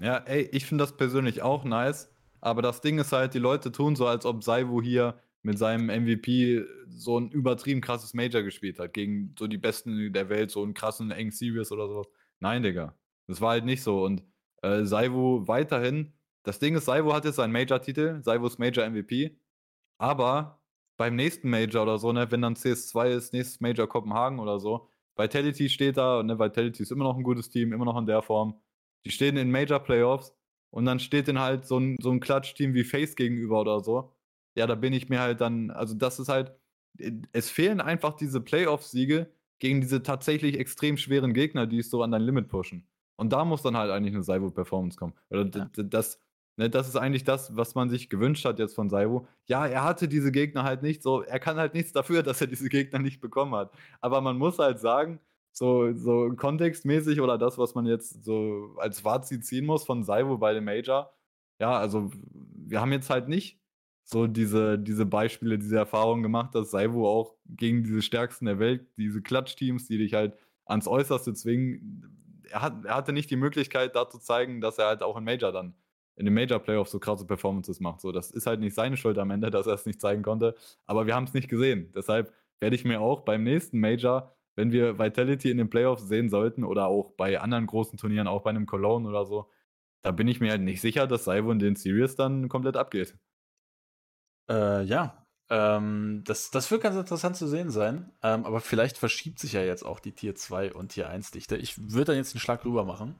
Ja, ey, ich finde das persönlich auch nice, aber das Ding ist halt, die Leute tun so, als ob Saivu hier mit seinem MVP so ein übertrieben krasses Major gespielt hat, gegen so die Besten der Welt, so einen krassen engen Series oder sowas. Nein, Digga. Das war halt nicht so. Und äh, Saivu weiterhin, das Ding ist, Saivu hat jetzt seinen Major-Titel, Saivus Major MVP, aber beim nächsten Major oder so, ne, wenn dann CS2 ist, nächstes Major Kopenhagen oder so, Vitality steht da, ne, Vitality ist immer noch ein gutes Team, immer noch in der Form. Die stehen in Major Playoffs und dann steht denen halt so ein, so ein Klatsch-Team wie Face gegenüber oder so. Ja, da bin ich mir halt dann, also das ist halt, es fehlen einfach diese Playoff-Siege gegen diese tatsächlich extrem schweren Gegner, die es so an dein Limit pushen. Und da muss dann halt eigentlich eine Cyber-Performance kommen. Oder ja. das, Ne, das ist eigentlich das, was man sich gewünscht hat jetzt von Saibo. Ja, er hatte diese Gegner halt nicht so, er kann halt nichts dafür, dass er diese Gegner nicht bekommen hat. Aber man muss halt sagen, so, so kontextmäßig oder das, was man jetzt so als Fazit ziehen muss von Saibo bei dem Major, ja, also wir haben jetzt halt nicht so diese, diese Beispiele, diese Erfahrungen gemacht, dass Saibo auch gegen diese Stärksten der Welt, diese Klatschteams, die dich halt ans Äußerste zwingen, er, hat, er hatte nicht die Möglichkeit, da zu zeigen, dass er halt auch im Major dann in den Major Playoffs so krasse Performances macht. So, das ist halt nicht seine Schuld am Ende, dass er es nicht zeigen konnte, aber wir haben es nicht gesehen. Deshalb werde ich mir auch beim nächsten Major, wenn wir Vitality in den Playoffs sehen sollten oder auch bei anderen großen Turnieren, auch bei einem Cologne oder so, da bin ich mir halt nicht sicher, dass Saivo in den Series dann komplett abgeht. Äh, ja, ähm, das, das wird ganz interessant zu sehen sein. Ähm, aber vielleicht verschiebt sich ja jetzt auch die Tier 2 und Tier 1 Dichte. Ich würde dann jetzt einen Schlag rüber machen,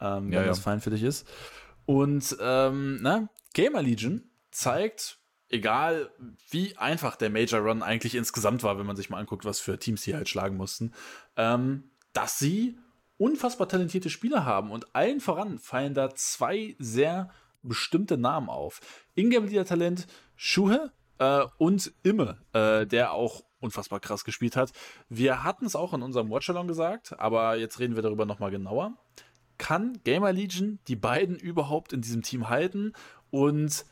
ähm, wenn ja, das fein für dich ist. Und ähm, ne, Gamer Legion zeigt, egal wie einfach der Major Run eigentlich insgesamt war, wenn man sich mal anguckt, was für Teams sie halt schlagen mussten, ähm, dass sie unfassbar talentierte Spieler haben. Und allen voran fallen da zwei sehr bestimmte Namen auf. Ingame-Leader-Talent Schuhe äh, und Imme, äh, der auch unfassbar krass gespielt hat. Wir hatten es auch in unserem Watchalong gesagt, aber jetzt reden wir darüber nochmal genauer kann Gamer Legion die beiden überhaupt in diesem Team halten? Und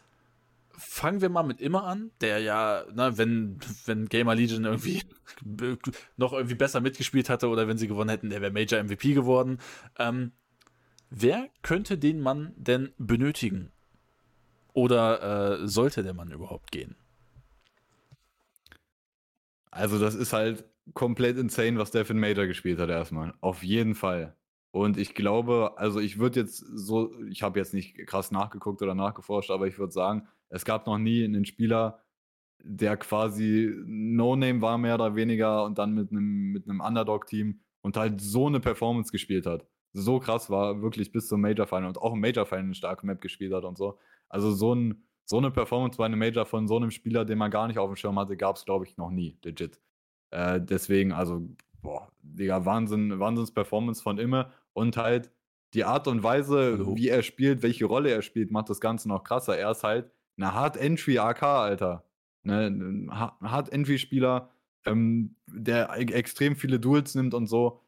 fangen wir mal mit Immer an, der ja, na, wenn, wenn Gamer Legion irgendwie noch irgendwie besser mitgespielt hatte oder wenn sie gewonnen hätten, der wäre Major MVP geworden. Ähm, wer könnte den Mann denn benötigen? Oder äh, sollte der Mann überhaupt gehen? Also, das ist halt komplett insane, was einen Major gespielt hat, erstmal. Auf jeden Fall. Und ich glaube, also ich würde jetzt so, ich habe jetzt nicht krass nachgeguckt oder nachgeforscht, aber ich würde sagen, es gab noch nie einen Spieler, der quasi No-Name war, mehr oder weniger, und dann mit einem mit Underdog-Team und halt so eine Performance gespielt hat. So krass war, wirklich bis zum Major-Final und auch im Major-Final eine starke Map gespielt hat und so. Also so, ein, so eine Performance bei einem Major von so einem Spieler, den man gar nicht auf dem Schirm hatte, gab es, glaube ich, noch nie, legit. Äh, deswegen, also, boah, Digga, Wahnsinn, Wahnsinns-Performance von immer und halt die Art und Weise, Hallo. wie er spielt, welche Rolle er spielt, macht das Ganze noch krasser. Er ist halt eine Hard-Entry-AK, Alter. Ne, ein Hard-Entry-Spieler, ähm, der e-, extrem viele Duels nimmt und so.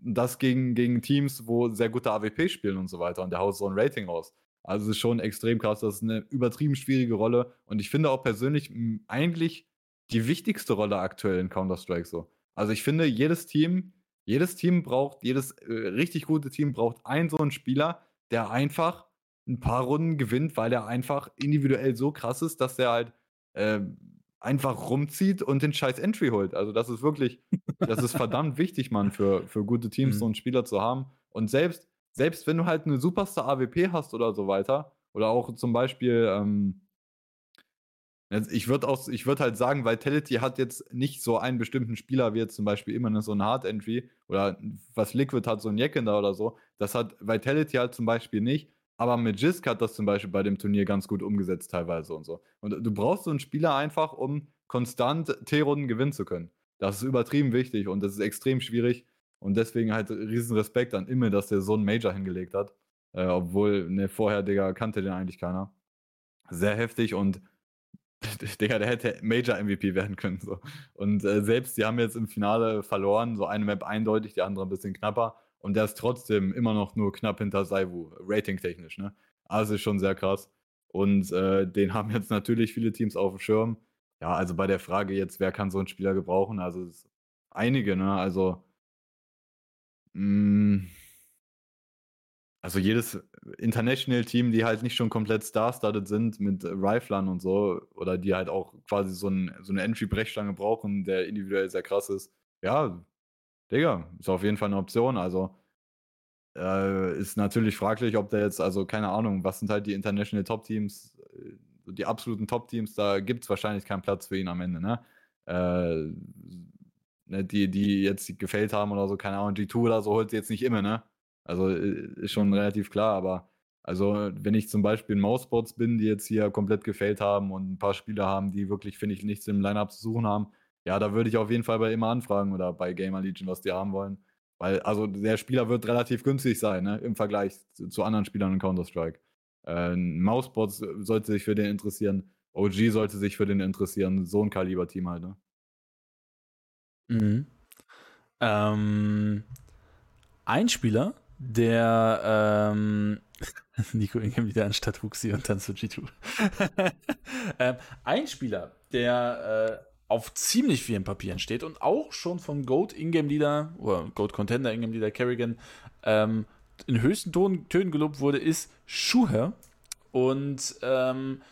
Das gegen, gegen Teams, wo sehr gute AWP spielen und so weiter. Und der haut so ein Rating raus. Also es ist schon extrem krass. Das ist eine übertrieben schwierige Rolle. Und ich finde auch persönlich eigentlich die wichtigste Rolle aktuell in Counter-Strike so. Also ich finde, jedes Team jedes Team braucht, jedes äh, richtig gute Team braucht einen so einen Spieler, der einfach ein paar Runden gewinnt, weil er einfach individuell so krass ist, dass er halt äh, einfach rumzieht und den scheiß Entry holt. Also das ist wirklich, das ist verdammt wichtig, Mann, für, für gute Teams mhm. so einen Spieler zu haben. Und selbst, selbst wenn du halt eine Superstar AWP hast oder so weiter, oder auch zum Beispiel, ähm, Ich würde auch, halt sagen, Vitality hat jetzt nicht so einen bestimmten Spieler wie jetzt zum Beispiel immer so ein Hard Entry oder was Liquid hat, so ein Jeckender oder so. Das hat Vitality halt zum Beispiel nicht. Aber Magisk hat das zum Beispiel bei dem Turnier ganz gut umgesetzt teilweise und so. Und du brauchst so einen Spieler einfach, um konstant T-Runden gewinnen zu können. Das ist übertrieben wichtig und das ist extrem schwierig. Und deswegen halt riesen Respekt an Imme, dass der so einen Major hingelegt hat. Äh, obwohl, ne, vorher, Digga, kannte den eigentlich keiner. Sehr heftig und Digga, der hätte Major-MVP werden können. So. Und äh, selbst die haben jetzt im Finale verloren, so eine Map eindeutig, die andere ein bisschen knapper. Und der ist trotzdem immer noch nur knapp hinter Saivu, ratingtechnisch. Ne? Also ist schon sehr krass. Und äh, den haben jetzt natürlich viele Teams auf dem Schirm. Ja, also bei der Frage jetzt, wer kann so einen Spieler gebrauchen? Also einige, ne? Also also jedes International-Team, die halt nicht schon komplett star-studded sind mit Riflern und so, oder die halt auch quasi so, ein, so eine Entry-Brechstange brauchen, der individuell sehr krass ist, ja, Digga, ist auf jeden Fall eine Option. Also äh, ist natürlich fraglich, ob der jetzt, also keine Ahnung, was sind halt die International Top-Teams, äh, die absoluten Top-Teams, da gibt es wahrscheinlich keinen Platz für ihn am Ende, ne? Äh, ne die, die jetzt gefällt haben oder so, keine Ahnung, G2 oder so holt sie jetzt nicht immer, ne? Also äh, ist schon relativ klar, aber also wenn ich zum Beispiel in Mousebots bin, die jetzt hier komplett gefällt haben und ein paar Spieler haben, die wirklich, finde ich, nichts im Lineup zu suchen haben, ja, da würde ich auf jeden Fall bei immer anfragen oder bei Gamer Legion, was die haben wollen. Weil, also der Spieler wird relativ günstig sein, ne? Im Vergleich zu, zu anderen Spielern in Counter-Strike. Äh, Mousebots sollte sich für den interessieren, OG sollte sich für den interessieren, so ein Kaliber-Team halt, ne? Mhm. Ähm, ein Spieler, der ähm, Nico Ingham wieder anstatt Huxi und dann zu G2. ähm, ein Spieler, der äh, auf ziemlich vielen Papieren steht und auch schon von Goat Ingame Leader oder Goat Contender Ingame Leader Kerrigan ähm, in höchsten Ton, Tönen gelobt wurde, ist Schuhe. Und ähm,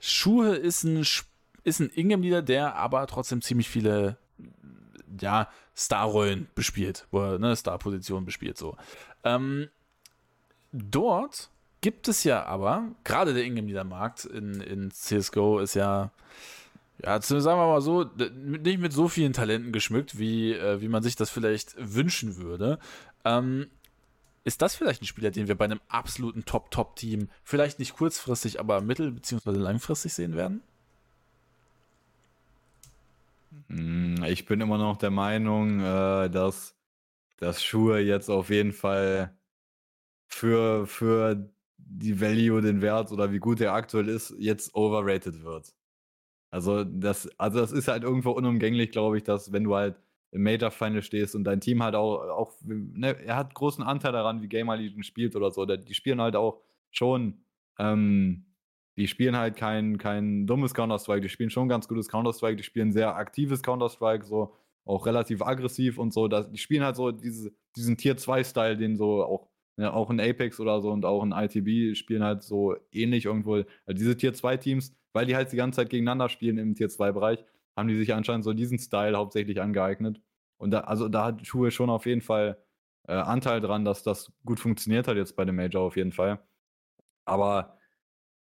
Schuhe ist ein, ist ein Ingame Leader, der aber trotzdem ziemlich viele ja, Starrollen bespielt, wo er ne, Starpositionen bespielt. So. Ähm, dort gibt es ja aber, gerade der Ingame-Leader-Markt in, in CSGO ist ja, ja, sagen wir mal so, nicht mit so vielen Talenten geschmückt, wie, äh, wie man sich das vielleicht wünschen würde. Ähm, ist das vielleicht ein Spieler, den wir bei einem absoluten Top-Top-Team vielleicht nicht kurzfristig, aber mittel- bzw. langfristig sehen werden? Hm, ich bin immer noch der Meinung, äh, dass, dass Schuhe jetzt auf jeden Fall für, für die Value, den Wert oder wie gut er aktuell ist, jetzt overrated wird. Also das, also das ist halt irgendwo unumgänglich, glaube ich, dass wenn du halt im Major Final stehst und dein Team halt auch, auch ne, er hat großen Anteil daran, wie Gamer Legion spielt oder so. Die spielen halt auch schon ähm, die spielen halt kein, kein dummes Counter-Strike, die spielen schon ganz gutes Counter-Strike, die spielen sehr aktives Counter-Strike, so auch relativ aggressiv und so. Das, die spielen halt so diese, diesen Tier-2-Style, den so auch, ja, auch in Apex oder so und auch in ITB spielen halt so ähnlich irgendwo. Also diese Tier-2-Teams, weil die halt die ganze Zeit gegeneinander spielen im Tier-2-Bereich, haben die sich anscheinend so diesen Style hauptsächlich angeeignet. Und da, also da hat Schuhe schon auf jeden Fall äh, Anteil dran, dass das gut funktioniert hat jetzt bei dem Major auf jeden Fall. Aber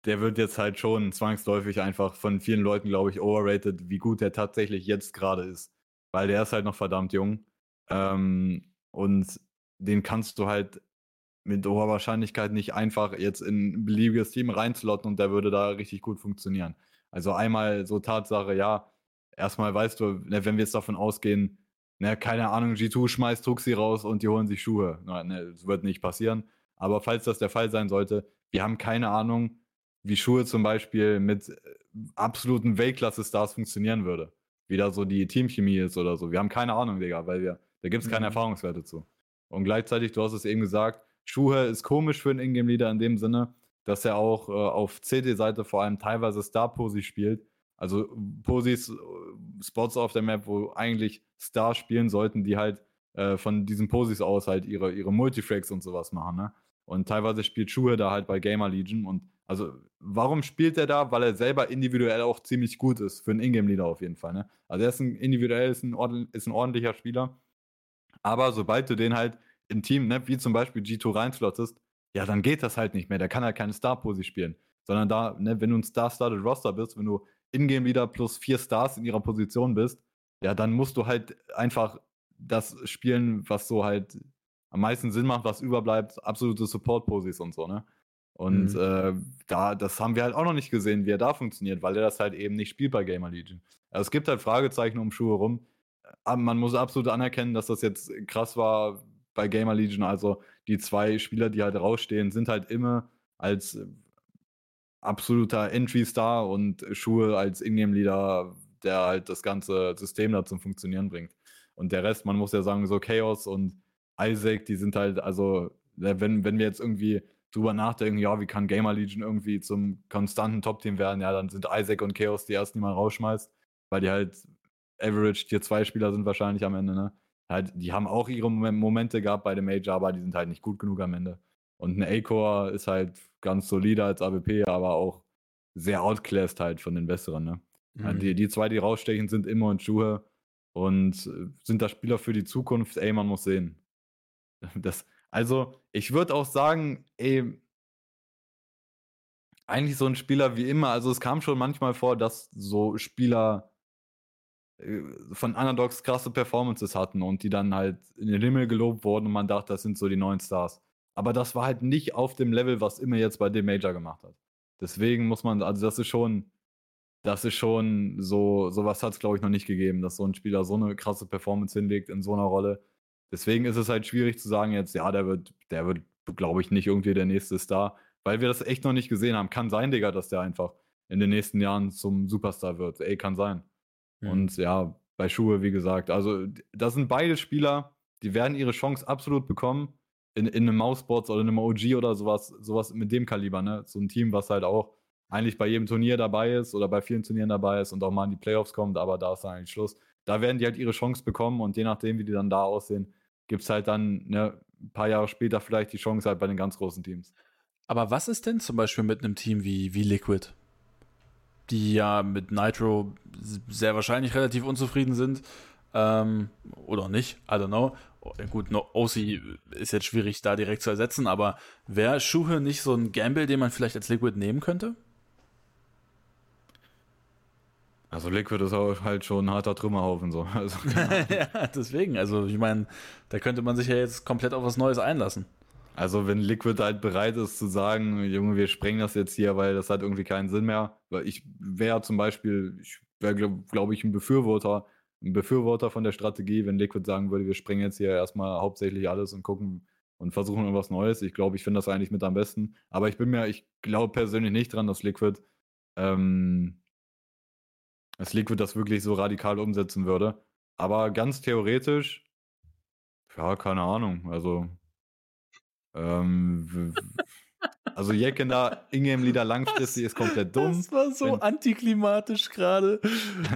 der wird jetzt halt schon zwangsläufig einfach von vielen Leuten, glaube ich, overrated, wie gut der tatsächlich jetzt gerade ist. Weil der ist halt noch verdammt jung. Ähm, und den kannst du halt mit hoher Wahrscheinlichkeit nicht einfach jetzt in ein beliebiges Team reinzlotten und der würde da richtig gut funktionieren. Also einmal so Tatsache, ja, erstmal weißt du, ne, wenn wir jetzt davon ausgehen, ne, keine Ahnung, G2 schmeißt Tuxi raus und die holen sich Schuhe. Ne, das wird nicht passieren. Aber falls das der Fall sein sollte, wir haben keine Ahnung, wie Schuhe zum Beispiel mit äh, absoluten Weltklasse-Stars funktionieren würde. Wie da so die Teamchemie ist oder so. Wir haben keine Ahnung, Digga, weil wir, da gibt es keine mhm. Erfahrungswerte zu. Und gleichzeitig, du hast es eben gesagt, Schuhe ist komisch für einen Ingame-Leader in dem Sinne, dass er auch äh, auf CD-Seite vor allem teilweise Star-Posi spielt. Also Posis, äh, Spots auf der Map, wo eigentlich Stars spielen sollten, die halt äh, von diesen Posis aus halt ihre, ihre Multifrags und sowas machen, ne? Und teilweise spielt Schuhe da halt bei Gamer Legion und also, warum spielt er da? Weil er selber individuell auch ziemlich gut ist. Für einen Ingame-Leader auf jeden Fall. Ne? Also, er ist ein individuell ist ein, ist ein ordentlicher Spieler. Aber sobald du den halt im Team, ne, wie zum Beispiel G2 reinslottest, ja, dann geht das halt nicht mehr. Der kann halt keine Star-Posi spielen. Sondern da, ne, wenn du ein Star-Started Roster bist, wenn du Ingame-Leader plus vier Stars in ihrer Position bist, ja, dann musst du halt einfach das spielen, was so halt am meisten Sinn macht, was überbleibt, absolute Support-Posis und so, ne? Und mhm. äh, da, das haben wir halt auch noch nicht gesehen, wie er da funktioniert, weil er das halt eben nicht spielt bei Gamer Legion. Also es gibt halt Fragezeichen um Schuhe rum. Aber man muss absolut anerkennen, dass das jetzt krass war bei Gamer Legion. Also die zwei Spieler, die halt rausstehen, sind halt immer als absoluter Entry-Star und Schuhe als Ingame-Leader, der halt das ganze System da zum Funktionieren bringt. Und der Rest, man muss ja sagen, so Chaos und Isaac, die sind halt, also, wenn, wenn wir jetzt irgendwie drüber nachdenken, ja, wie kann Gamer Legion irgendwie zum konstanten Top-Team werden, ja, dann sind Isaac und Chaos die ersten, die man rausschmeißt, weil die halt Average Tier 2 Spieler sind wahrscheinlich am Ende, ne? Halt, die haben auch ihre Momente gehabt bei dem Major, aber die sind halt nicht gut genug am Ende. Und ein A-Core ist halt ganz solide als AWP, aber auch sehr outclassed halt von den Besseren, ne? Mhm. Also die, die zwei, die rausstechen, sind immer und Schuhe und äh, sind da Spieler für die Zukunft. Ey, man muss sehen. Das, also, ich würde auch sagen, ey, eigentlich so ein Spieler wie immer. Also, es kam schon manchmal vor, dass so Spieler äh, von Underdogs krasse Performances hatten und die dann halt in den Himmel gelobt wurden und man dachte, das sind so die neuen Stars. Aber das war halt nicht auf dem Level, was immer jetzt bei dem Major gemacht hat. Deswegen muss man, also das ist schon, das ist schon so, sowas hat es glaube ich noch nicht gegeben, dass so ein Spieler so eine krasse Performance hinlegt in so einer Rolle. Deswegen ist es halt schwierig zu sagen jetzt, ja, der wird, der wird, glaube ich, nicht irgendwie der nächste Star, weil wir das echt noch nicht gesehen haben. Kann sein, Digga, dass der einfach in den nächsten Jahren zum Superstar wird. Ey, kann sein. Mhm. Und ja, bei Schuhe, wie gesagt, also das sind beide Spieler, die werden ihre Chance absolut bekommen in, in einem Mousebots oder in einem OG oder sowas, sowas mit dem Kaliber, ne? So ein Team, was halt auch eigentlich bei jedem Turnier dabei ist oder bei vielen Turnieren dabei ist und auch mal in die Playoffs kommt, aber da ist dann eigentlich Schluss. Da werden die halt ihre Chance bekommen und je nachdem, wie die dann da aussehen, gibt es halt dann ne, ein paar Jahre später vielleicht die Chance halt bei den ganz großen Teams. Aber was ist denn zum Beispiel mit einem Team wie, wie Liquid? Die ja mit Nitro sehr wahrscheinlich relativ unzufrieden sind. Ähm, oder nicht, I don't know. Gut, no, OC ist jetzt schwierig da direkt zu ersetzen, aber wäre Schuhe nicht so ein Gamble, den man vielleicht als Liquid nehmen könnte? Also Liquid ist auch halt schon ein harter Trümmerhaufen so. Also, ja, deswegen. Also ich meine, da könnte man sich ja jetzt komplett auf was Neues einlassen. Also wenn Liquid halt bereit ist zu sagen, Junge, wir sprengen das jetzt hier, weil das hat irgendwie keinen Sinn mehr. Weil ich wäre zum Beispiel, ich wäre glaube glaub ich ein Befürworter ein Befürworter von der Strategie, wenn Liquid sagen würde, wir springen jetzt hier erstmal hauptsächlich alles und gucken und versuchen irgendwas Neues. Ich glaube, ich finde das eigentlich mit am besten. Aber ich bin mir, ich glaube persönlich nicht dran, dass Liquid, ähm, dass Liquid das wirklich so radikal umsetzen würde. Aber ganz theoretisch, ja, keine Ahnung. Also, ähm, also Jecken da, Ingame-Lieder langfristig ist komplett dumm. Das war so Wenn, antiklimatisch gerade.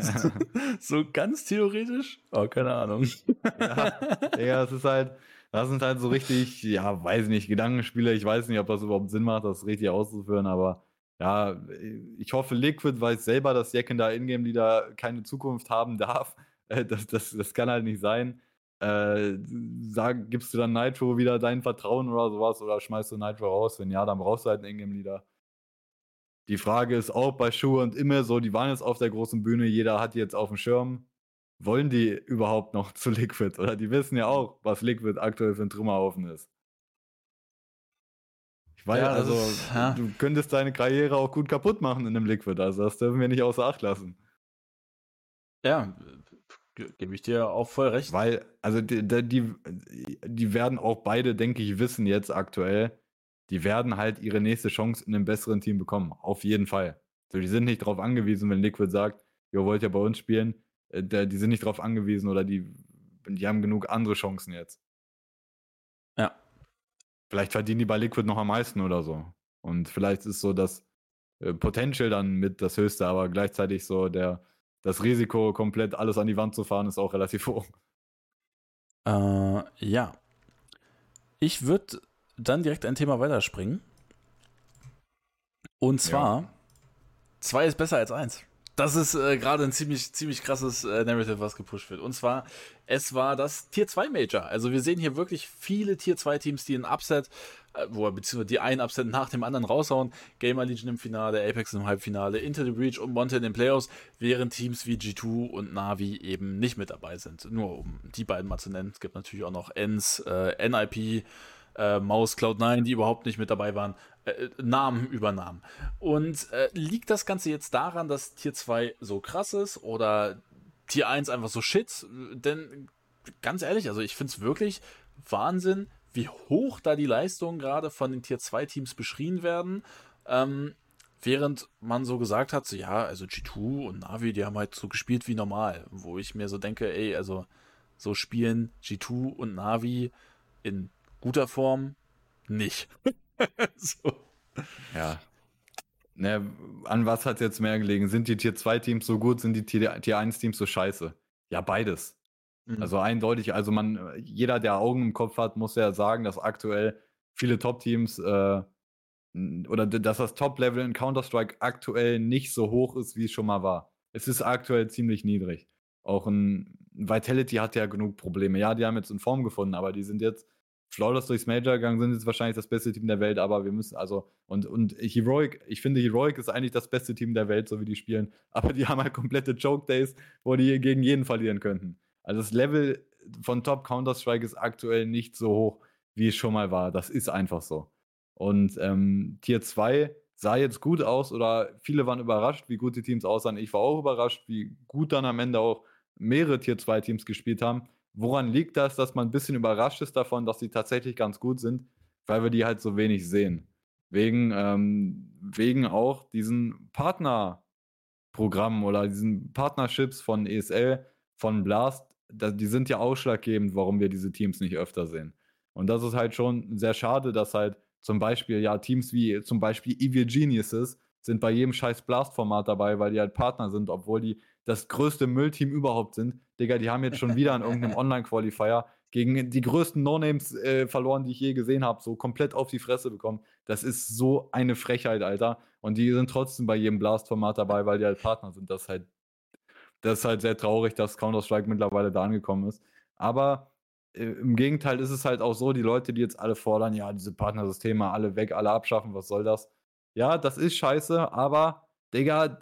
so ganz theoretisch? Oh, keine Ahnung. ja, ja, es ist halt, das sind halt so richtig, ja, weiß nicht, Gedankenspiele. Ich weiß nicht, ob das überhaupt Sinn macht, das richtig auszuführen, aber ja, ich hoffe, Liquid weiß selber, dass Jecken da Ingame-Lieder keine Zukunft haben darf. Das, das, das kann halt nicht sein äh, sag, gibst du dann Nitro wieder dein Vertrauen oder sowas oder schmeißt du Nitro raus? Wenn ja, dann brauchst du halt einen Ingame-Leader. Die Frage ist auch bei Schuhe und immer so, die waren jetzt auf der großen Bühne, jeder hat die jetzt auf dem Schirm. Wollen die überhaupt noch zu Liquid? Oder die wissen ja auch, was Liquid aktuell für ein Trümmerhaufen ist. Weiß, ja, also, ist, ja. du könntest deine Karriere auch gut kaputt machen in einem Liquid, also das dürfen wir nicht außer Acht lassen. Ja, Gebe ich dir auch voll recht. Weil, also die, die, die werden auch beide, denke ich, wissen jetzt aktuell, die werden halt ihre nächste Chance in einem besseren Team bekommen. Auf jeden Fall. So, die sind nicht darauf angewiesen, wenn Liquid sagt, ihr wollt ja bei uns spielen, äh, die sind nicht darauf angewiesen oder die, die haben genug andere Chancen jetzt. Ja. Vielleicht verdienen die bei Liquid noch am meisten oder so. Und vielleicht ist so das äh, Potential dann mit das höchste, aber gleichzeitig so der das Risiko, komplett alles an die Wand zu fahren, ist auch relativ hoch. Äh, ja. Ich würde dann direkt ein Thema weiterspringen. Und zwar, 2 ja. ist besser als 1. das ist äh, gerade ein ziemlich, ziemlich krasses äh, Narrative, was gepusht wird. Und zwar, es war das Tier 2 Major. Also wir sehen hier wirklich viele Tier 2 Teams, die ein Upset, äh, beziehungsweise die einen Upset nach dem anderen raushauen. Gamer Legion im Finale, Apex im Halbfinale, Into the Breach und Monte in den Playoffs, während Teams wie G2 und Navi eben nicht mit dabei sind. Nur um die beiden mal zu nennen. Es gibt natürlich auch noch ENS, äh, NIP, äh, Maus, Cloud9, die überhaupt nicht mit dabei waren, äh, Namen übernahmen. Und äh, liegt das Ganze jetzt daran, dass Tier 2 so krass ist oder Tier 1 einfach so shit? Denn ganz ehrlich, also ich finde es wirklich Wahnsinn, wie hoch da die Leistungen gerade von den Tier 2 Teams beschrien werden. Ähm, während man so gesagt hat, so ja, also G2 und Navi, die haben halt so gespielt wie normal, wo ich mir so denke, ey, also so spielen G2 und Navi in guter Form nicht. so. Ja. Ne, an was hat jetzt mehr gelegen? Sind die Tier 2 Teams so gut, sind die Tier, Tier 1 Teams so scheiße? Ja, beides. Mhm. Also eindeutig, also man, jeder, der Augen im Kopf hat, muss ja sagen, dass aktuell viele Top-Teams äh, oder dass das Top-Level in Counter-Strike aktuell nicht so hoch ist, wie es schon mal war. Es ist aktuell ziemlich niedrig. Auch ein Vitality hat ja genug Probleme. Ja, die haben jetzt in Form gefunden, aber die sind jetzt flawless durchs Major gegangen, sind jetzt wahrscheinlich das beste Team der Welt, aber wir müssen, also, und, und Heroic, ich finde, Heroic ist eigentlich das beste Team der Welt, so wie die spielen, aber die haben halt komplette Choke Days, wo die gegen jeden verlieren könnten. Also das Level von Top Counter-Strike ist aktuell nicht so hoch, wie es schon mal war. Das ist einfach so. Und ähm, Tier 2 sah jetzt gut aus oder viele waren überrascht, wie gut die Teams aussahen. Ich war auch überrascht, wie gut dann am Ende auch mehrere Tier 2 Teams gespielt haben. Woran liegt das, dass man ein bisschen überrascht ist davon, dass die tatsächlich ganz gut sind? Weil wir die halt so wenig sehen. Wegen, ähm, wegen auch diesen Partnerprogrammen oder diesen Partnerships von ESL, von Blast, die sind ja ausschlaggebend, warum wir diese Teams nicht öfter sehen. Und das ist halt schon sehr schade, dass halt zum Beispiel ja Teams wie zum Beispiel Evil Geniuses sind bei jedem scheiß Blast-Format dabei, weil die halt Partner sind, obwohl die das größte Müllteam überhaupt sind. Digga, die haben jetzt schon wieder in irgendeinem Online-Qualifier gegen die größten No-Names äh, verloren, die ich je gesehen habe, so komplett auf die Fresse bekommen. Das ist so eine Frechheit, Alter. Und die sind trotzdem bei jedem Blast-Format dabei, weil die halt Partner sind. Das ist halt, das ist halt sehr traurig, dass Counter-Strike mittlerweile da angekommen ist. Aber äh, im Gegenteil ist es halt auch so, die Leute, die jetzt alle fordern, ja, diese Partnersysteme alle weg, alle abschaffen, was soll das? Ja, das ist scheiße, aber Digga,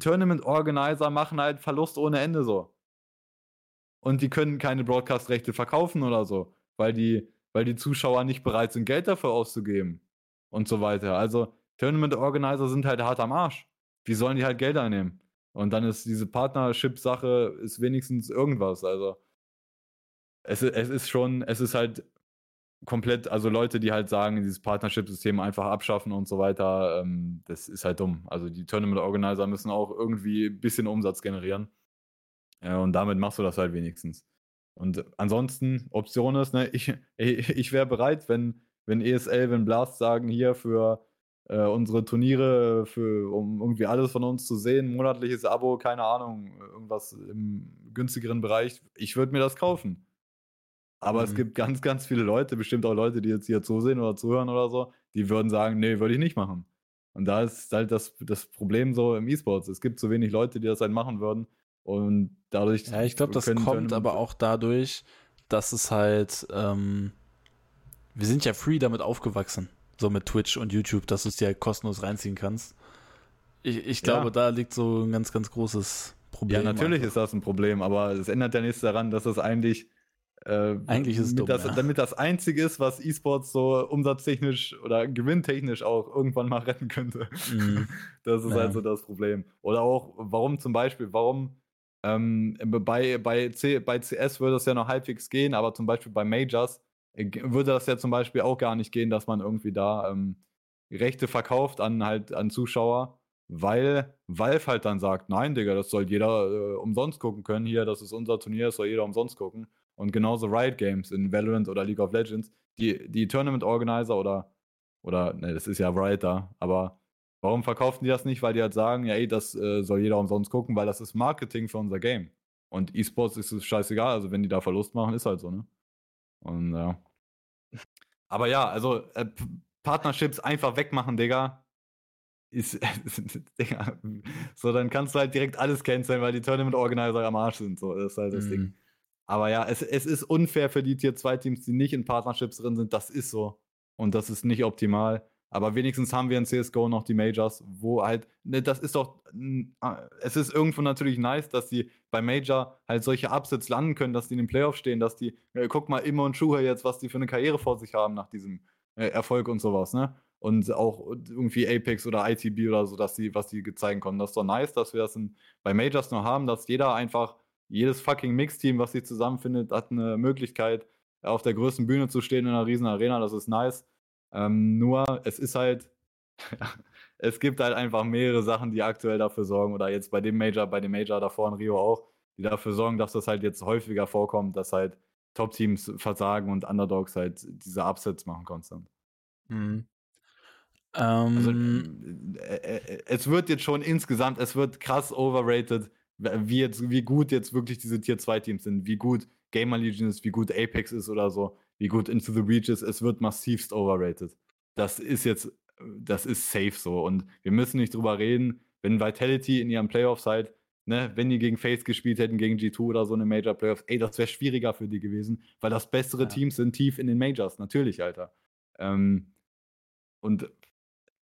Tournament Organizer machen halt Verlust ohne Ende so. Und die können keine Broadcast-Rechte verkaufen oder so, weil die, weil die Zuschauer nicht bereit sind, Geld dafür auszugeben und so weiter. Also Tournament Organizer sind halt hart am Arsch. Wie sollen die halt Geld einnehmen? Und dann ist diese Partnership-Sache wenigstens irgendwas. Also es, es ist schon, es ist halt komplett, also Leute, die halt sagen, dieses Partnership-System einfach abschaffen und so weiter, ähm, das ist halt dumm. Also die Tournament-Organizer müssen auch irgendwie ein bisschen Umsatz generieren. Ja, und damit machst du das halt wenigstens. Und ansonsten, Option ist, ne, ich, ich wäre bereit, wenn, wenn ESL, wenn Blast sagen, hier für äh, unsere Turniere, für, um irgendwie alles von uns zu sehen, monatliches Abo, keine Ahnung, irgendwas im günstigeren Bereich, ich würde mir das kaufen. Aber mhm. es gibt ganz, ganz viele Leute, bestimmt auch Leute, die jetzt hier zusehen oder zuhören oder so, die würden sagen, nee, würde ich nicht machen. Und da ist halt das, das Problem so im E-Sports. Es gibt zu wenig Leute, die das halt machen würden. Und dadurch. Ja, ich glaube, das können, kommt können, aber auch dadurch, dass es halt. Ähm, wir sind ja free damit aufgewachsen. So mit Twitch und YouTube, dass du es dir halt kostenlos reinziehen kannst. Ich, ich glaube, ja. da liegt so ein ganz, ganz großes Problem. Ja, natürlich einfach. ist das ein Problem, aber es ändert ja nichts daran, dass es eigentlich äh, Eigentlich ist es dumm, das, ja. Damit das Einzige ist, was E-Sports so umsatztechnisch oder gewinntechnisch auch irgendwann mal retten könnte. Mhm. Das ist ja. also das Problem. Oder auch, warum zum Beispiel, warum ähm, bei, bei, C, bei CS würde das ja noch halbwegs gehen, aber zum Beispiel bei Majors äh, würde das ja zum Beispiel auch gar nicht gehen, dass man irgendwie da ähm, Rechte verkauft an halt an Zuschauer, weil Valve halt dann sagt, nein, Digga, das soll jeder äh, umsonst gucken können. Hier, das ist unser Turnier, das soll jeder umsonst gucken. Und genauso Riot Games in Valorant oder League of Legends, die, die Tournament Organizer oder, oder, ne, das ist ja Riot da, aber warum verkaufen die das nicht? Weil die halt sagen, ja, ey, das äh, soll jeder umsonst gucken, weil das ist Marketing für unser Game. Und E-Sports ist es scheißegal, also wenn die da Verlust machen, ist halt so, ne? Und ja. Aber ja, also äh, Partnerships einfach wegmachen, Digga. ist, Digga, so, dann kannst du halt direkt alles canceln, weil die Tournament Organizer am Arsch sind. So, das ist halt das mm. Ding. Aber ja, es, es ist unfair für die Tier 2 Teams, die nicht in Partnerships drin sind. Das ist so. Und das ist nicht optimal. Aber wenigstens haben wir in CSGO noch die Majors, wo halt, ne, das ist doch, es ist irgendwo natürlich nice, dass die bei Major halt solche Upsets landen können, dass die in den Playoffs stehen, dass die, äh, guck mal, Immer und Schuhe jetzt, was die für eine Karriere vor sich haben nach diesem äh, Erfolg und sowas, ne? Und auch irgendwie Apex oder ITB oder so, dass die, was die zeigen konnten. Das ist doch nice, dass wir das in, bei Majors noch haben, dass jeder einfach, jedes fucking Mixteam, was sich zusammenfindet, hat eine Möglichkeit, auf der größten Bühne zu stehen in einer riesen Arena. Das ist nice. Ähm, nur, es ist halt, es gibt halt einfach mehrere Sachen, die aktuell dafür sorgen, oder jetzt bei dem Major, bei dem Major davor in Rio auch, die dafür sorgen, dass das halt jetzt häufiger vorkommt, dass halt Top-Teams versagen und Underdogs halt diese Upsets machen konstant. Mhm. Also, ähm, also, äh, es wird jetzt schon insgesamt, es wird krass overrated, wie, jetzt, wie gut jetzt wirklich diese Tier 2 Teams sind, wie gut Gamer Legion ist, wie gut Apex ist oder so wie gut Into the Reach ist, es wird massivst overrated. Das ist jetzt, das ist safe so. Und wir müssen nicht drüber reden, wenn Vitality in ihren Playoffs halt, ne, wenn die gegen Face gespielt hätten, gegen G2 oder so eine Major Playoffs, ey, das wäre schwieriger für die gewesen, weil das bessere ja. Teams sind tief in den Majors, natürlich, Alter. Ähm, und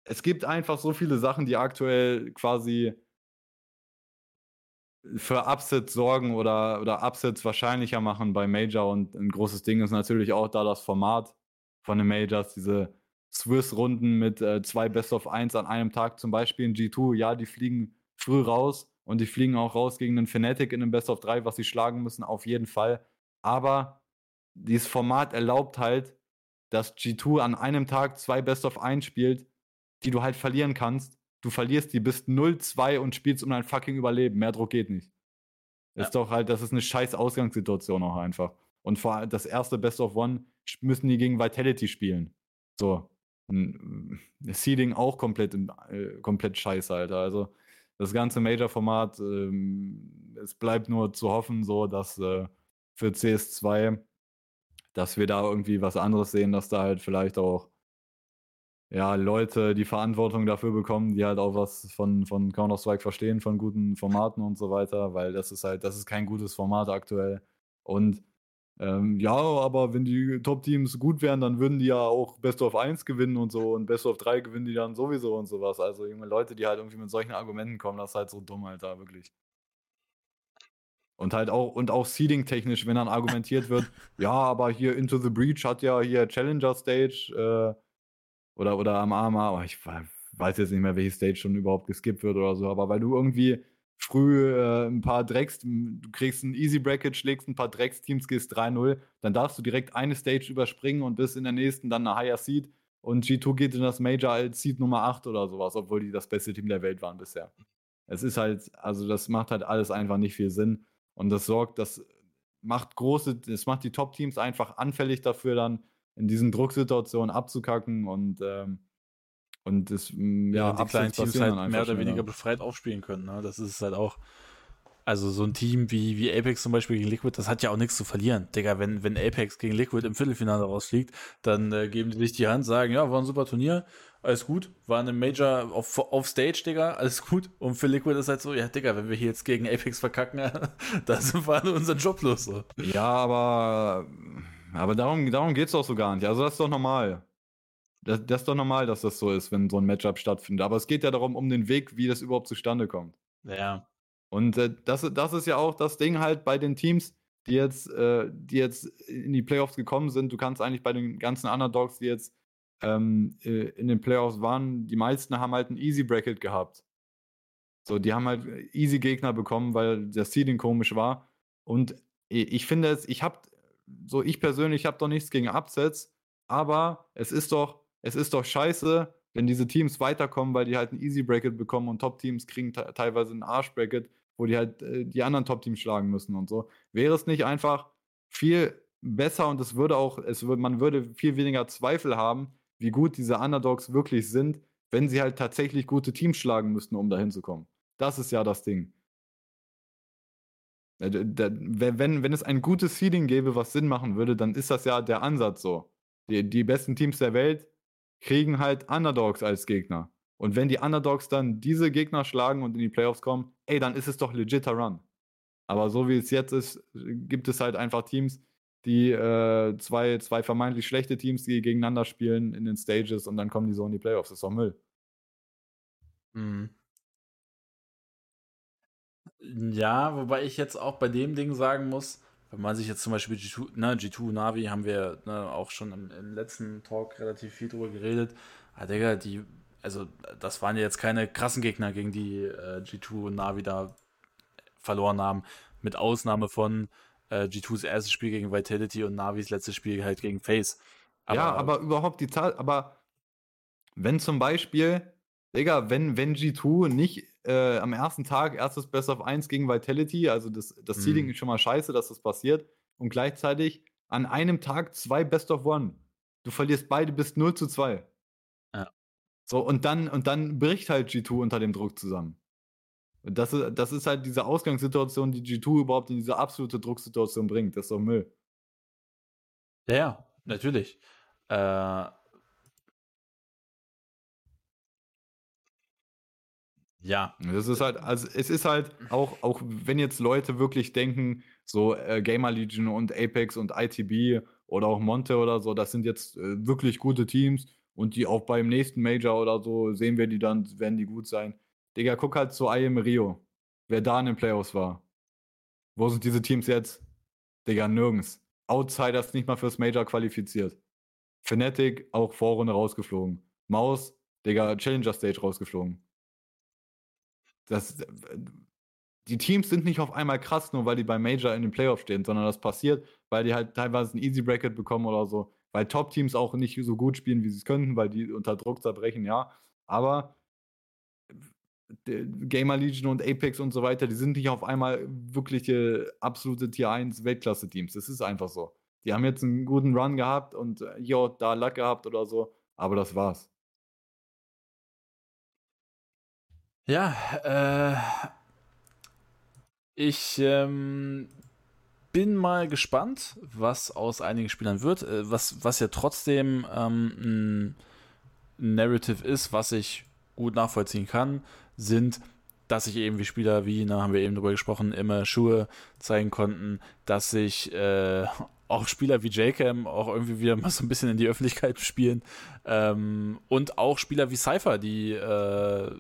es gibt einfach so viele Sachen, die aktuell quasi für Upsets sorgen oder, oder Upsets wahrscheinlicher machen bei Major. Und ein großes Ding ist natürlich auch da das Format von den Majors, diese Swiss-Runden mit äh, zwei Best of 1 an einem Tag, zum Beispiel in G2. Ja, die fliegen früh raus und die fliegen auch raus gegen einen Fnatic in einem Best of 3, was sie schlagen müssen, auf jeden Fall. Aber dieses Format erlaubt halt, dass G2 an einem Tag zwei Best of 1 spielt, die du halt verlieren kannst du verlierst die, bist 0-2 und spielst um dein fucking Überleben. Mehr Druck geht nicht. Ja. Ist doch halt, das ist eine scheiß Ausgangssituation auch einfach. Und vor allem das erste Best of One müssen die gegen Vitality spielen. So. Seeding auch komplett, äh, komplett scheiße, Alter. Also das ganze Major-Format, ähm, es bleibt nur zu hoffen, so, dass äh, für CS2, dass wir da irgendwie was anderes sehen, dass da halt vielleicht auch ja, Leute die Verantwortung dafür bekommen, die halt auch was von, von Counter-Strike verstehen, von guten Formaten und so weiter, weil das ist halt, das ist kein gutes Format aktuell. Und ähm, ja, aber wenn die Top-Teams gut wären, dann würden die ja auch Best of 1 gewinnen und so und Best of 3 gewinnen die dann sowieso und sowas. Also junge Leute, die halt irgendwie mit solchen Argumenten kommen, das ist halt so dumm, Alter, wirklich. Und halt auch, und auch Seeding-technisch, wenn dann argumentiert wird, ja, aber hier Into the Breach hat ja hier Challenger Stage, äh, oder, oder am AMA, oh, ich weiß jetzt nicht mehr, welche Stage schon überhaupt geskippt wird oder so, aber weil du irgendwie früh äh, ein paar Drecks, du kriegst ein Easy Bracket, schlägst ein paar Drecks-Teams, gehst 3-0, dann darfst du direkt eine Stage überspringen und bist in der nächsten dann eine Higher Seed und G2 geht in das Major als Seed Nummer 8 oder sowas, obwohl die das beste Team der Welt waren bisher. Es ist halt, also das macht halt alles einfach nicht viel Sinn und das sorgt, das macht große, das macht die Top-Teams einfach anfällig dafür dann, in diesen Drucksituationen abzukacken und ähm, und das mm, ja, ja die kleinen Teams halt mehr oder weniger befreit aufspielen können. Ne? Das ist halt auch also so ein Team wie, wie Apex zum Beispiel gegen Liquid, das hat ja auch nichts zu verlieren. Digga, wenn, wenn Apex gegen Liquid im Viertelfinale rausfliegt, dann äh, geben die sich die Hand, sagen, ja, war ein super Turnier, alles gut, war eine Major auf, auf Stage, Digga, alles gut. Und für Liquid ist halt so, ja, Digga, wenn wir hier jetzt gegen Apex verkacken, dann sind wir alle unseren Job los. So. Ja, aber aber darum, darum geht es doch so gar nicht. Also das ist doch normal. Das, das, ist doch normal, dass das so ist, wenn so ein Matchup stattfindet. Aber es geht ja darum, um den Weg, wie das überhaupt zustande kommt. Ja. Und äh, das, das ist ja auch das Ding halt bei den Teams, die jetzt, äh, die jetzt in die Playoffs gekommen sind. Du kannst eigentlich bei den ganzen Underdogs, die jetzt ähm, äh, in den Playoffs waren, die meisten haben halt ein Easy Bracket gehabt. So, die haben halt easy Gegner bekommen, weil das Seeding komisch war. Und ich finde es, ich habe so ich persönlich habe doch nichts gegen Upsets, aber es ist doch, es ist doch scheiße, wenn diese Teams weiterkommen, weil die halt ein Easy Bracket bekommen und Top-Teams kriegen teilweise ein Arsch-Bracket, wo die halt äh, die anderen Top-Teams schlagen müssen und so. Wäre es nicht einfach viel besser und es würde auch, es würde, man würde viel weniger Zweifel haben, wie gut diese Underdogs wirklich sind, wenn sie halt tatsächlich gute Teams schlagen müssten, um dahin zu kommen. Das ist ja das Ding. Äh, wenn, wenn es ein gutes Seeding gäbe, was Sinn machen würde, dann ist das ja der Ansatz so. Die, die besten Teams der Welt kriegen halt Underdogs als Gegner. Und wenn die Underdogs dann diese Gegner schlagen und in die Playoffs kommen, ey, dann ist es doch legitter Run. Aber so wie es jetzt ist, gibt es halt einfach Teams, die äh, zwei, zwei vermeintlich schlechte Teams, die gegeneinander spielen in den Stages und dann kommen die so in die Playoffs. Das ist doch Müll. Mhm. Ja, wobei ich jetzt auch bei dem Ding sagen muss, wenn man sich jetzt zum Beispiel G2, ne, G2 Navi haben wir ne, auch schon im, im, letzten Talk relativ viel drüber geredet. Ah, Digga, die, also das waren ja jetzt keine krassen Gegner, gegen die äh, G2 Navi da verloren haben. Mit Ausnahme von äh, G2s erstes Spiel gegen Vitality und Navis letztes Spiel halt gegen Face. Ja, aber überhaupt die Zahl, aber wenn zum Beispiel, Digga, wenn, wenn G2 nicht äh, am ersten Tag erstes Best of 1 gegen Vitality, also das, das Seeding mhm. ist schon mal scheiße, dass das passiert, und gleichzeitig an einem Tag zwei Best of One. Du verlierst beide bis 0 zu 2. Ja. So, und dann, und dann bricht halt G2 unter dem Druck zusammen. Das ist, das ist halt diese Ausgangssituation, die G2 überhaupt in diese absolute Drucksituation bringt. Das ist doch Müll. Ja, natürlich. Äh, ja. Das ist halt, also es ist halt auch, auch wenn jetzt Leute wirklich denken, so äh, Gamer Legion und Apex und ITB oder auch Monte oder so, das sind jetzt äh, wirklich gute Teams und die auch beim nächsten Major oder so sehen wir die dann, werden die gut sein. Digga, guck halt zu IM Rio. Wer da in den Playoffs war. Wo sind diese Teams jetzt? Digga, nirgends. Outsiders nicht mal fürs Major qualifiziert. Fnatic auch Vorrunde rausgeflogen. Maus, Digga, Challenger Stage rausgeflogen. Das, die Teams sind nicht auf einmal krass, nur weil die beim Major in den Playoffs stehen, sondern das passiert, weil die halt teilweise ein Easy Bracket bekommen oder so. Weil Top-Teams auch nicht so gut spielen, wie sie es könnten, weil die unter Druck zerbrechen, ja. Aber Gamer Legion und Apex und so weiter, die sind nicht auf einmal wirkliche absolute Tier 1 Weltklasse-Teams. Das ist einfach so. Die haben jetzt einen guten Run gehabt und hier äh, da Luck gehabt oder so, aber das war's. Ja, äh, ich ähm, bin mal gespannt, was aus einigen Spielern wird, äh, was, was ja trotzdem ähm, ein Narrative ist, was ich gut nachvollziehen kann sind, dass sich eben wie Spieler wie, da haben wir eben drüber gesprochen, immer Schuhe zeigen konnten, dass sich äh, auch Spieler wie J-Cam auch irgendwie wieder mal so ein bisschen in die Öffentlichkeit spielen ähm, und auch Spieler wie Cypher, die äh,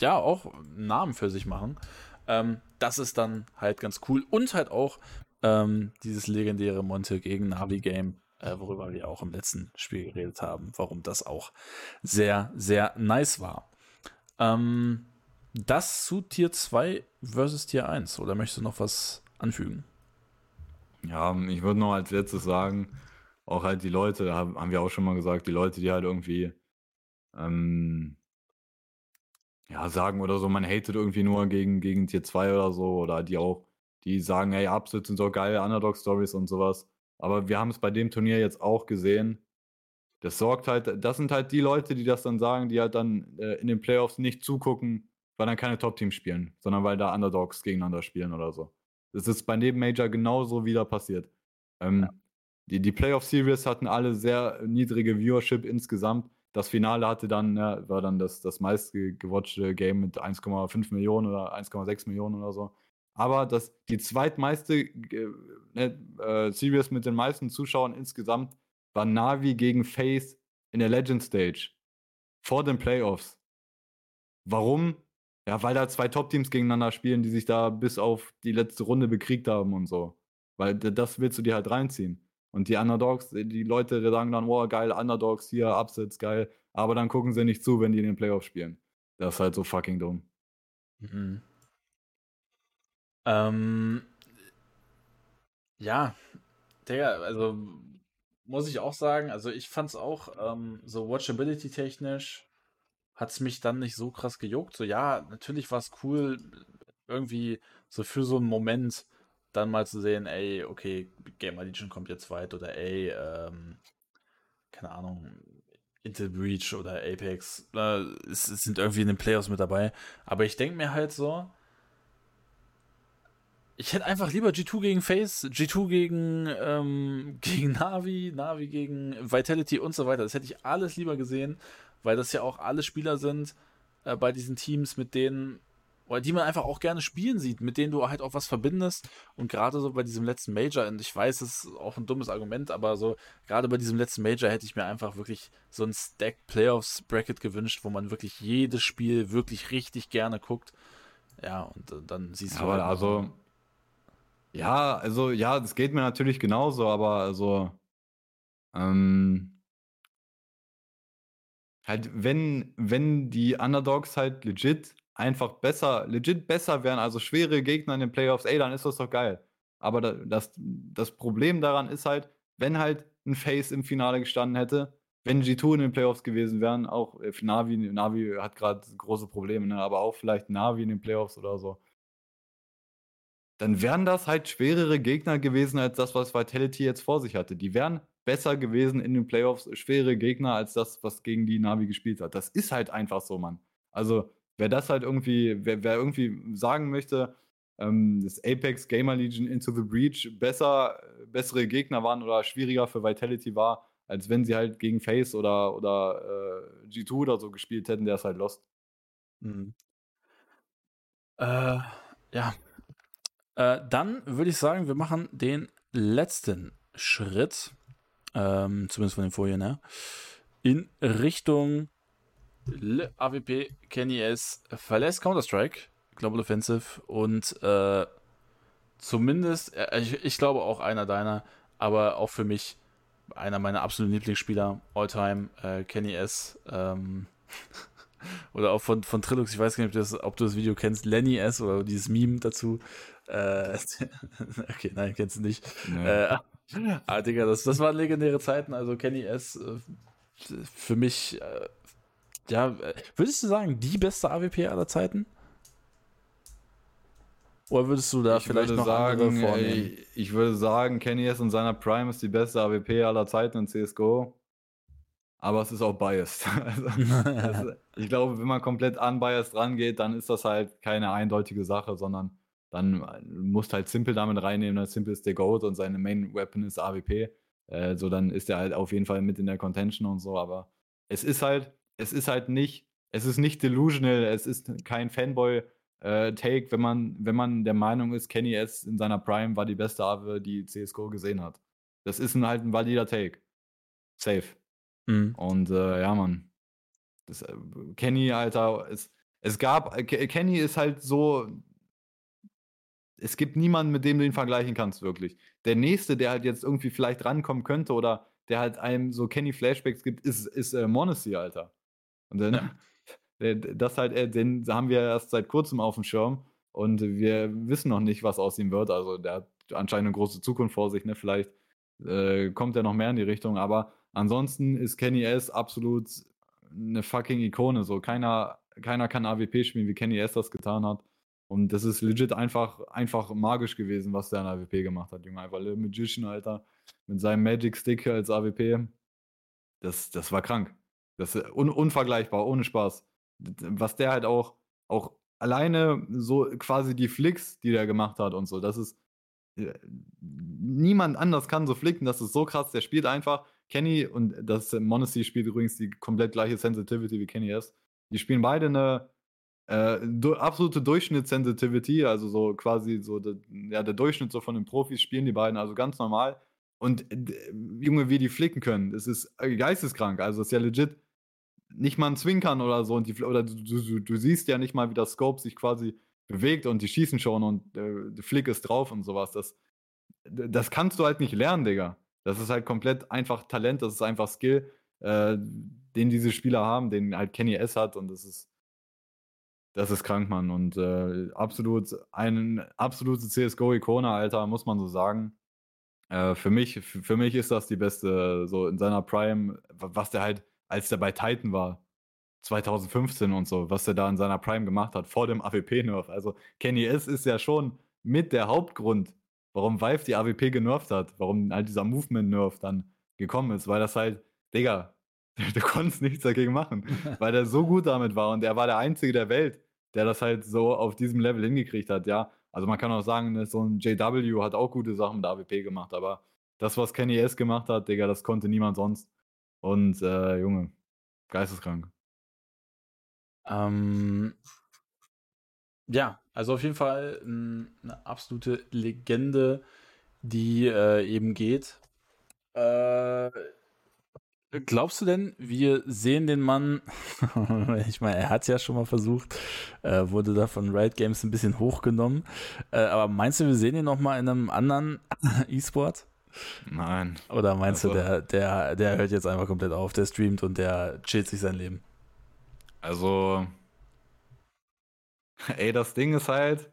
ja auch Namen für sich machen. Ähm, das ist dann halt ganz cool und halt auch ähm, dieses legendäre Monte gegen Navi Game, äh, worüber wir auch im letzten Spiel geredet haben, warum das auch sehr, sehr nice war. Ähm, das zu Tier 2 versus Tier 1. Oder möchtest du noch was anfügen? Ja, ich würde noch als letztes sagen, auch halt die Leute, haben wir auch schon mal gesagt, die Leute, die halt irgendwie ähm, ja, sagen oder so, man hatet irgendwie nur gegen, gegen Tier 2 oder so, oder die auch, die sagen, ey, Upsets sind so geil, Underdog-Stories und sowas. Aber wir haben es bei dem Turnier jetzt auch gesehen, das sorgt halt, das sind halt die Leute, die das dann sagen, die halt dann äh, in den Playoffs nicht zugucken, weil dann keine Top-Teams spielen, sondern weil da Underdogs gegeneinander spielen oder so. Das ist bei dem Major genauso wieder passiert. Ähm, ja. Die, die Playoff-Series hatten alle sehr niedrige Viewership insgesamt. Das Finale hatte dann, ja, war dann das, das meistgewatchte Game mit 1,5 Millionen oder 1,6 Millionen oder so. Aber das, die zweitmeiste äh, ne, äh, Series mit den meisten Zuschauern insgesamt war Navi gegen Face in der Legend Stage vor den Playoffs. Warum? Ja, weil da zwei Top-Teams gegeneinander spielen, die sich da bis auf die letzte Runde bekriegt haben und so. Weil das willst du dir halt reinziehen. Und die Underdogs, die Leute sagen dann, wow, geil, Underdogs hier, Upsets, geil. Aber dann gucken sie nicht zu, wenn die in den Playoffs spielen. Das ist halt so fucking dumm. Mhm. Ähm, ja, Digga, also muss ich auch sagen, also ich fand es auch ähm, so Watchability-technisch hat es mich dann nicht so krass gejuckt. So, ja, natürlich war es cool, irgendwie so für so einen Moment dann mal zu sehen, ey, okay, Gamer Legion kommt jetzt weit oder ey, ähm, keine Ahnung, Intel Breach oder Apex, äh, es, sind irgendwie in den Playoffs mit dabei. Aber ich denke mir halt so, ich hätte einfach lieber G2 gegen Face, G2 gegen, ähm, gegen Navi, Navi gegen Vitality und so weiter. Das hätte ich alles lieber gesehen, weil das ja auch alle Spieler sind äh, bei diesen Teams, mit denen, oder die man einfach auch gerne spielen sieht, mit denen du halt auch was verbindest. Und gerade so bei diesem letzten Major, und ich weiß, es ist auch ein dummes Argument, aber so gerade bei diesem letzten Major hätte ich mir einfach wirklich so ein Stack Playoffs Bracket gewünscht, wo man wirklich jedes Spiel wirklich richtig gerne guckt. Ja, und äh, dann siehst du aber halt, also, ja, also, ja, das geht mir natürlich genauso, aber also, ähm, halt, wenn, wenn die Underdogs halt legit einfach besser, legit besser wären, also schwere Gegner in den Playoffs, ey, dann ist das doch geil. Aber da, das, das Problem daran ist halt, wenn halt ein Face im Finale gestanden hätte, wenn G2 in den Playoffs gewesen wären, auch äh, Navi, Navi hat gerade große Probleme, ne? aber auch vielleicht Navi in den Playoffs oder so dann wären das halt schwerere Gegner gewesen als das, was Vitality jetzt vor sich hatte. Die wären besser gewesen in den Playoffs, schwere Gegner als das, was gegen die Navi gespielt hat. Das ist halt einfach so, Mann. Also, wer das halt irgendwie, wer, wer irgendwie sagen möchte, ähm, das Apex Gamer Legion Into the Breach besser, bessere Gegner waren oder schwieriger für Vitality war, als wenn sie halt gegen Face oder, oder äh, G2 oder so gespielt hätten, der ist halt lost. Mhm. Äh, ja. Äh, dann würde ich sagen, wir machen den letzten Schritt, ähm, zumindest von den Folien her, in Richtung Le AWP Kenny S verlässt Counter-Strike, Global Offensive und äh, zumindest, äh, ich, ich glaube auch einer deiner, aber auch für mich einer meiner absoluten Lieblingsspieler, All-Time, äh, Kenny S. Ähm, oder auch von, von Trilux, ich weiß gar nicht, ob, das, ob, du das Video kennst, Lenny S. oder dieses Meme dazu. Äh, okay, nein, kennst du nicht. Nee. Äh, ah, Digga, das, das waren legendäre Zeiten. Also Kenny S. Äh, für mich, äh, ja, äh, würdest du sagen, die beste AWP aller Zeiten? Oder würdest du da ich vielleicht noch sagen, andere vornehmen? Ey, ich würde sagen, Kenny S. in seiner Prime ist die beste AWP aller Zeiten in CSGO. Aber es ist auch biased. Also, das, ich glaube, wenn man komplett unbiased rangeht, dann ist das halt keine eindeutige Sache, sondern dann äh, musst halt Simple damit reinnehmen. Ne? Simple ist der Goat und seine Main Weapon ist AWP. Äh, so, dann ist er halt auf jeden Fall mit in der Contention und so. Aber es ist halt, es ist halt nicht, es ist nicht delusional, es ist kein Fanboy-Take, äh, wenn man, wenn man der Meinung ist, Kenny S in seiner Prime war die beste AWE, die CSGO gesehen hat. Das ist ein, halt ein valider Take. Safe. Mhm. Und äh, ja, Mann. Das, äh, Kenny, Alter, es, es gab, äh, Kenny ist halt so, es gibt niemanden, mit dem du ihn vergleichen kannst, wirklich. Der nächste, der halt jetzt irgendwie vielleicht rankommen könnte oder der halt einem so Kenny-Flashbacks gibt, ist, ist äh, Monacy, Alter. Und dann, ja. das halt, äh, den haben wir erst seit kurzem auf dem Schirm und wir wissen noch nicht, was aus ihm wird. Also der hat anscheinend eine große Zukunft vor sich, ne? Vielleicht äh, kommt er noch mehr in die Richtung, aber ansonsten ist Kenny S absolut eine fucking Ikone. So, keiner, keiner kann AWP spielen, wie Kenny S das getan hat. Und das ist legit einfach, einfach magisch gewesen, was der an AWP gemacht hat, Junge. Einfach Magician, Alter. Mit seinem Magic Stick als AWP. Das, das war krank. Das ist un unvergleichbar, ohne Spaß. Was der halt auch, auch alleine so quasi die Flicks, die der gemacht hat und so, das ist. Äh, niemand anders kann so flicken, das ist so krass. Der spielt einfach. Kenny und das Monacy spielt übrigens die komplett gleiche Sensitivity wie Kenny S. Die spielen beide eine äh, absolute Durchschnittssensitivity, also so quasi so de, ja, der Durchschnitt so von den Profis spielen die beiden, also ganz normal. Und Junge, wie die flicken können, das ist äh, geisteskrank. Also das ist ja legit nicht mal ein Zwinkern oder so. Und die, oder du, du, du siehst ja nicht mal, wie das Scope sich quasi bewegt und die schießen schon und äh, Flick ist drauf und sowas. Das, das kannst du halt nicht lernen, Digga. Das ist halt komplett einfach Talent, das ist einfach Skill, äh, den diese Spieler haben, den halt Kenny S hat und das ist das ist krank, Mann. Und äh, absolut ein absolute CSGO-Ikone, Alter, muss man so sagen. Äh, für, mich, für mich ist das die beste, so in seiner Prime, was der halt, als der bei Titan war, 2015 und so, was der da in seiner Prime gemacht hat, vor dem AWP-Nerf. Also Kenny S ist ja schon mit der Hauptgrund, warum Valve die AWP genervt hat, warum halt dieser Movement-Nerf dann gekommen ist, weil das halt, Digga, du konntest nichts dagegen machen, weil der so gut damit war und er war der Einzige der Welt, der das halt so auf diesem Level hingekriegt hat, ja. Also man kann auch sagen, dass so ein JW hat auch gute Sachen mit AWP gemacht, aber das, was Kenny S gemacht hat, Digga, das konnte niemand sonst. Und äh, Junge, geisteskrank. Ähm, ja, also auf jeden Fall eine absolute Legende, die äh, eben geht. Äh, glaubst du denn, wir sehen den Mann, ich meine, er hat es ja schon mal versucht, äh, wurde da von Riot Games ein bisschen hochgenommen, äh, aber meinst du, wir sehen ihn noch mal in einem anderen E-Sport? Nein. Oder meinst also, du, der, der, der hört jetzt einfach komplett auf, der streamt und der chillt sich sein Leben? Also, ey, das Ding ist halt,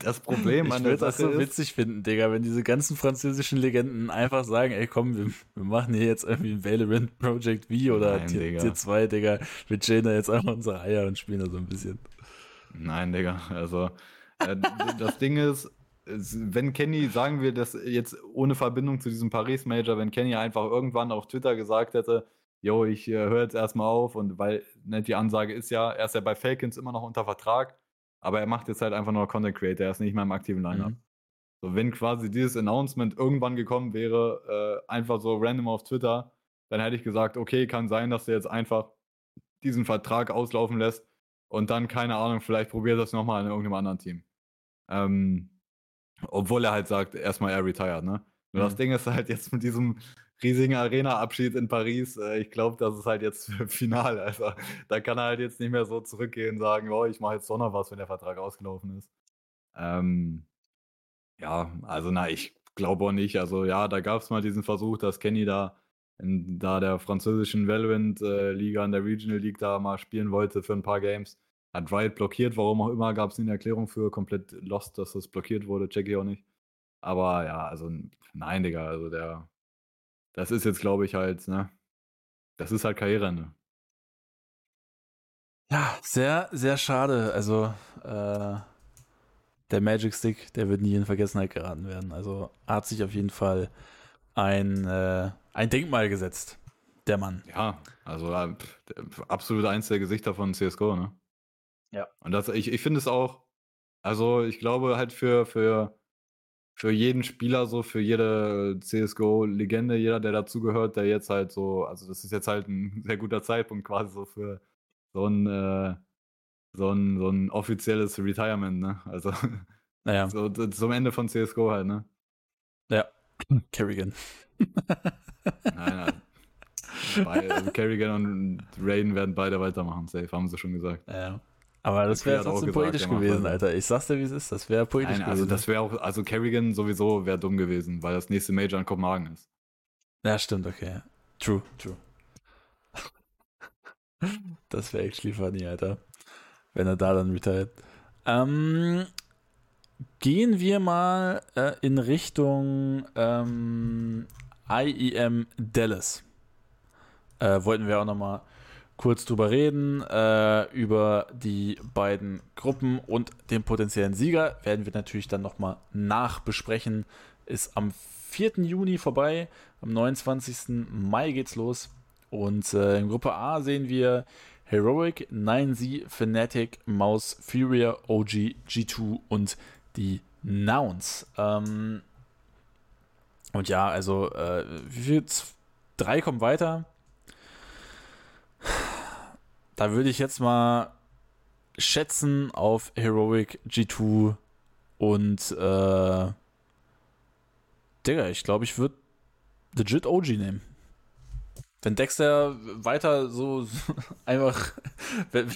das Problem ich an der Sache das so ist, witzig finden, Digga, wenn diese ganzen französischen Legenden einfach sagen, ey komm, wir, wir machen hier jetzt irgendwie ein Valorant Project V oder Nein, Tier, Tier 2, Digga. Wir chillen da jetzt einfach unsere Eier und spielen da so ein bisschen. Nein, Digga, also äh, das Ding ist, wenn Kenny, sagen wir das jetzt ohne Verbindung zu diesem Paris-Major, wenn Kenny einfach irgendwann auf Twitter gesagt hätte, yo, ich äh, höre jetzt erstmal auf und weil ne, die Ansage ist ja, er ist ja bei Falcons immer noch unter Vertrag, aber er macht jetzt halt einfach nur Content Creator, er ist nicht mehr im aktiven Lineup. Mhm. So, wenn quasi dieses Announcement irgendwann gekommen wäre, äh, einfach so random auf Twitter, dann hätte ich gesagt, okay, kann sein, dass er jetzt einfach diesen Vertrag auslaufen lässt und dann, keine Ahnung, vielleicht probiert das nochmal in irgendeinem anderen Team. Ähm, obwohl er halt sagt, erstmal er retired, ne? Nur mhm. das Ding ist halt jetzt mit diesem riesigen Arena-Abschied in Paris, äh, ich glaube, das ist halt jetzt final. Also da kann er halt jetzt nicht mehr so zurückgehen und sagen, oh, ich mache jetzt doch noch was, wenn der Vertrag ausgelaufen ist. Ähm, ja, also na, ich glaube auch nicht. Also ja, da gab es mal diesen Versuch, dass Kenny da in da der französischen Valorant-Liga, äh, in der Regional League da mal spielen wollte für ein paar Games. Hat Riot blockiert, warum auch immer, gab es eine Erklärung für, komplett lost, dass das blockiert wurde, check ich auch nicht. Aber ja, also nein, Digga, also der, das ist jetzt, glaube ich, halt, ne, das ist halt Karriereende. Ja, sehr, sehr schade. Also, äh, der Magic Stick, der wird nie in Vergessenheit geraten werden. Also hat sich auf jeden Fall ein, äh, ein Denkmal gesetzt, der Mann. Ja, also äh, absolut eins der Gesichter von CSGO, ne? Ja. Und das, ich, ich finde es auch, also ich glaube halt für, für, für jeden Spieler, so für jede CSGO-Legende, jeder, der dazugehört, der jetzt halt so, also das ist jetzt halt ein sehr guter Zeitpunkt quasi so für so ein, äh, so ein, so ein offizielles Retirement, ne? Also naja. so, zum Ende von CSGO halt, ne? Ja, Kerrigan. nein, nein. Beide, also Kerrigan und Raiden werden beide weitermachen, safe, haben sie schon gesagt. Ja. Aber das wäre trotzdem gesagt, poetisch gewesen, Alter. Ich sag's dir, wie es ist. Das wäre poetisch Nein, also gewesen. das wäre auch, also Kerrigan sowieso wäre dumm gewesen, weil das nächste Major in Kopenhagen ist. Ja, stimmt, okay. True, true. das wäre echt funny, Alter. Wenn er da dann retired. Ähm, gehen wir mal äh, in Richtung ähm, IEM Dallas. Äh, wollten wir auch nochmal kurz drüber reden. Äh, über die beiden Gruppen und den potenziellen Sieger werden wir natürlich dann nochmal nachbesprechen. Ist am 4. Juni vorbei. Am 29. Mai geht's los. Und äh, in Gruppe A sehen wir Heroic, 9Z, Fnatic, Mouse, Furia, OG, G2 und die Nouns. Ähm, und ja, also, äh, wie viel? Drei kommen weiter. Da würde ich jetzt mal schätzen auf Heroic G2 und äh, Digga, ich glaube, ich würde legit OG nehmen. Wenn Dexter weiter so einfach, wenn,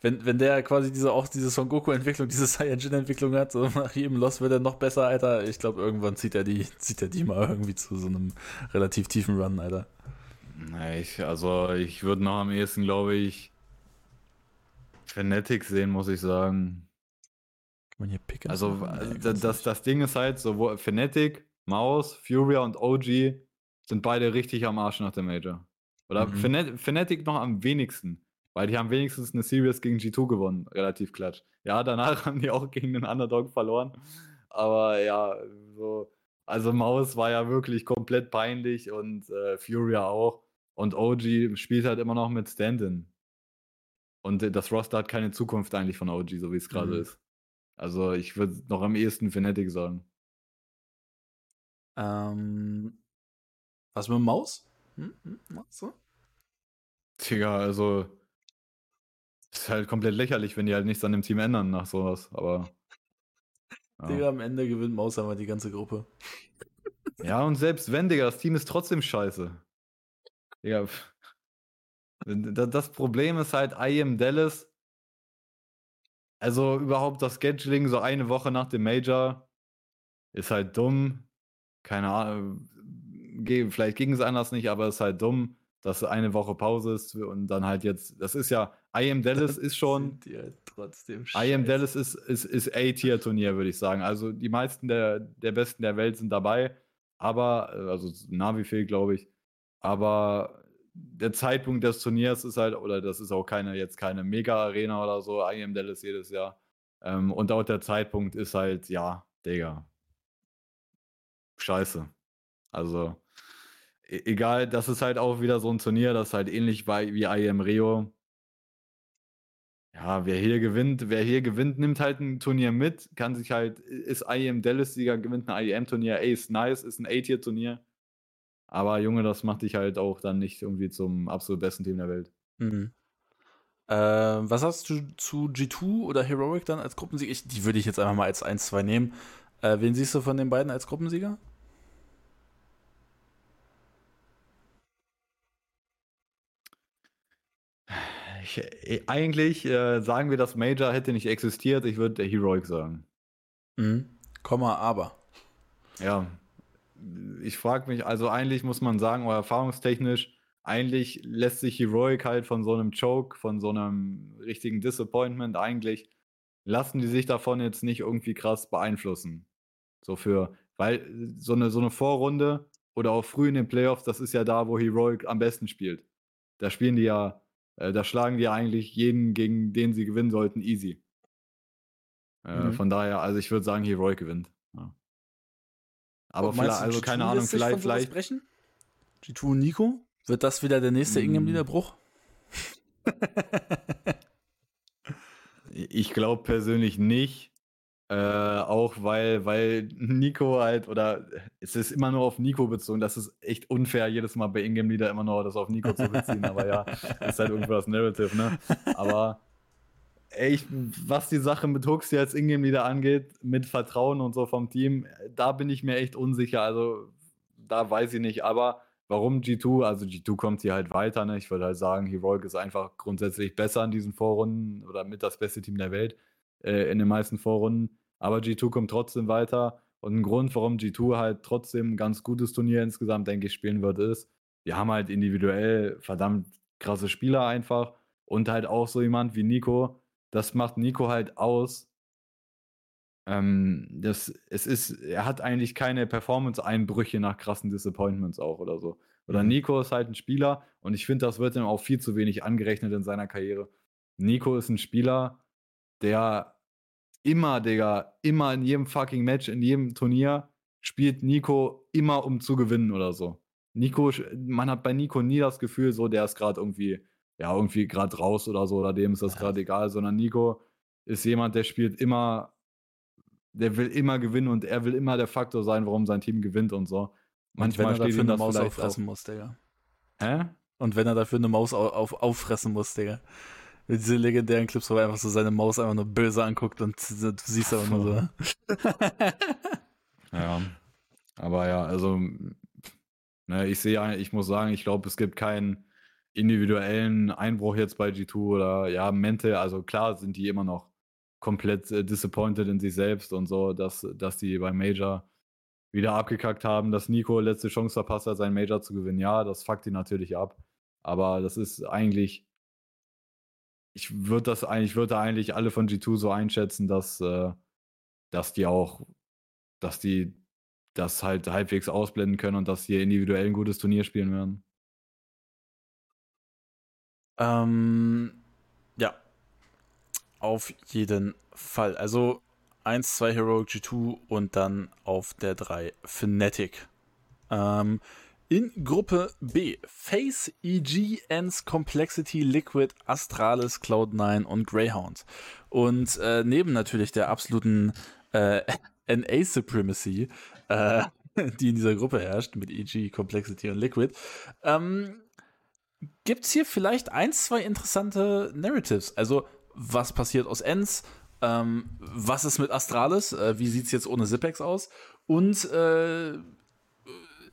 wenn, wenn der quasi diese auch diese Son Goku-Entwicklung, diese Saiyajin-Entwicklung hat, so nach jedem Loss wird er noch besser, Alter. Ich glaube, irgendwann zieht er die, zieht er die mal irgendwie zu so einem relativ tiefen Run, Alter. Ich, also ich würde noch am ehesten, glaube ich, Fnatic sehen, muss ich sagen. Kann man hier picken? Also das, das, das Ding ist halt so, wo Fnatic, Maus, Furia und OG sind beide richtig am Arsch nach der Major. Oder mhm. Fnatic noch am wenigsten. Weil die haben wenigstens eine Series gegen G2 gewonnen, relativ klatsch. Ja, danach haben die auch gegen den Underdog verloren. Aber ja, so. Also Maus war ja wirklich komplett peinlich und äh, Furia auch. Und OG spielt halt immer noch mit Stand-in. Und das Roster hat keine Zukunft eigentlich von OG, so wie es gerade mhm. ist. Also ich würde noch am ehesten Fnatic sagen. Ähm, was mit Maus? Hm, hm, so? Digga, also ist halt komplett lächerlich, wenn die halt nichts an dem Team ändern nach sowas, aber. Ja. Digga, am Ende gewinnt Maus einmal die ganze Gruppe. Ja, und selbst wenn, Digga, das Team ist trotzdem scheiße. Digga. Das Problem ist halt, I am Dallas. Also überhaupt das Scheduling so eine Woche nach dem Major ist halt dumm. Keine Ahnung. Vielleicht ging es anders nicht, aber es ist halt dumm dass eine Woche Pause ist und dann halt jetzt, das ist ja, I am Dallas ist schon, halt trotzdem I am Dallas ist, ist, ist A-Tier-Turnier, würde ich sagen. Also die meisten der, der Besten der Welt sind dabei, aber, also Navi fehlt, glaube ich, aber der Zeitpunkt des Turniers ist halt, oder das ist auch keine, jetzt keine Mega-Arena oder so, I am Dallas jedes Jahr. Ähm, und auch der Zeitpunkt ist halt, ja, Digga. Scheiße. Also, E-, egal, das ist halt auch wieder so ein Turnier, das halt ähnlich bei, wie IM Rio. Ja, wer hier gewinnt, wer hier gewinnt, nimmt halt ein Turnier mit, kann sich halt, ist IM Dallas-Sieger, gewinnt ein IEM-Turnier, ey, ist nice, ist ein A-Tier-Turnier. Aber Junge, das macht dich halt auch dann nicht irgendwie zum absolut besten Team der Welt. Mhm. Äh, was hast du zu G2 oder Heroic dann als Gruppensieger? Ich, die würde ich jetzt einfach mal als 1-2 nehmen. Äh, wen siehst du von den beiden als Gruppensieger? Ich, äh, eigentlich äh, sagen wir, das Major hätte nicht existiert. Ich würde Heroic sagen. Mhm. Komma, aber. Ja. Ich frage mich, also eigentlich muss man sagen, oder erfahrungstechnisch, eigentlich lässt sich Heroic halt von so einem Choke, von so einem richtigen Disappointment, eigentlich lassen die sich davon jetzt nicht irgendwie krass beeinflussen. So für, weil so eine, so eine Vorrunde oder auch früh in den Playoffs, das ist ja da, wo Heroic am besten spielt. Da spielen die ja äh, da schlagen die eigentlich jeden, gegen den sie gewinnen sollten, easy. Äh, mhm. Von daher, also ich würde sagen, Heroic gewinnt. Aber vielleicht, also keine Ahnung, vielleicht, vielleicht. Brechen? G2 und Nico? Wird das wieder der nächste mm. Ingame-Niederbruch? ich glaube persönlich nicht. Äh, auch weil, weil Nico halt, oder es ist immer nur auf Nico bezogen, das ist echt unfair, jedes Mal bei Ingame Leader immer nur das auf Nico zu beziehen, aber ja, ist halt irgendwo das Narrative, ne? Aber echt, was die Sache mit Hooks jetzt Ingame Leader angeht, mit Vertrauen und so vom Team, da bin ich mir echt unsicher, also da weiß ich nicht, aber warum G2, also G2 kommt hier halt weiter, ne? Ich würde halt sagen, Heroic ist einfach grundsätzlich besser in diesen Vorrunden oder mit das beste Team der Welt äh, in den meisten Vorrunden. Aber G2 kommt trotzdem weiter. Und ein Grund, warum G2 halt trotzdem ein ganz gutes Turnier insgesamt, denke ich, spielen wird, ist, wir haben halt individuell verdammt krasse Spieler einfach. Und halt auch so jemand wie Nico. Das macht Nico halt aus. Ähm, das, es ist, er hat eigentlich keine Performance-Einbrüche nach krassen Disappointments auch oder so. Oder mhm. Nico ist halt ein Spieler und ich finde, das wird ihm auch viel zu wenig angerechnet in seiner Karriere. Nico ist ein Spieler, der immer, Digga, immer in jedem fucking Match, in jedem Turnier spielt Nico immer um zu gewinnen oder so. Nico, man hat bei Nico nie das Gefühl, so der ist gerade irgendwie, ja, irgendwie gerade raus oder so, oder dem ist das ja. gerade egal, sondern Nico ist jemand, der spielt immer, der will immer gewinnen und er will immer der Faktor sein, warum sein Team gewinnt und so. Manchmal und wenn er dafür eine Maus auffressen muss, Digga. Hä? Und wenn er dafür eine Maus auf, auf, auffressen muss, Digga diese legendären Clips, wo er einfach so seine Maus einfach nur böse anguckt und du siehst aber nur so. ja. Aber ja, also, ne, ich sehe, ich muss sagen, ich glaube, es gibt keinen individuellen Einbruch jetzt bei G2 oder ja, Mente, also klar sind die immer noch komplett äh, disappointed in sich selbst und so, dass, dass die beim Major wieder abgekackt haben, dass Nico letzte Chance verpasst hat, seinen Major zu gewinnen. Ja, das fuckt ihn natürlich ab. Aber das ist eigentlich ich würde das eigentlich, würde eigentlich alle von G2 so einschätzen, dass, äh, dass die auch, dass die das halt halbwegs ausblenden können und dass sie individuell ein gutes Turnier spielen werden. Ähm, ja. Auf jeden Fall. Also 1, 2 Heroic G2 und dann auf der 3 Fnatic. Ähm, In Gruppe B, Face, EG, Ends, Complexity, Liquid, Astralis, Cloud9 und Greyhound. Und äh, neben natürlich der absoluten äh, NA Supremacy, äh, die in dieser Gruppe herrscht, mit EG, Complexity und Liquid, ähm, gibt es hier vielleicht ein, zwei interessante Narratives. Also, was passiert aus Ends? Ähm, was ist mit Astralis? Äh, wie sieht es jetzt ohne Zipex aus? Und äh,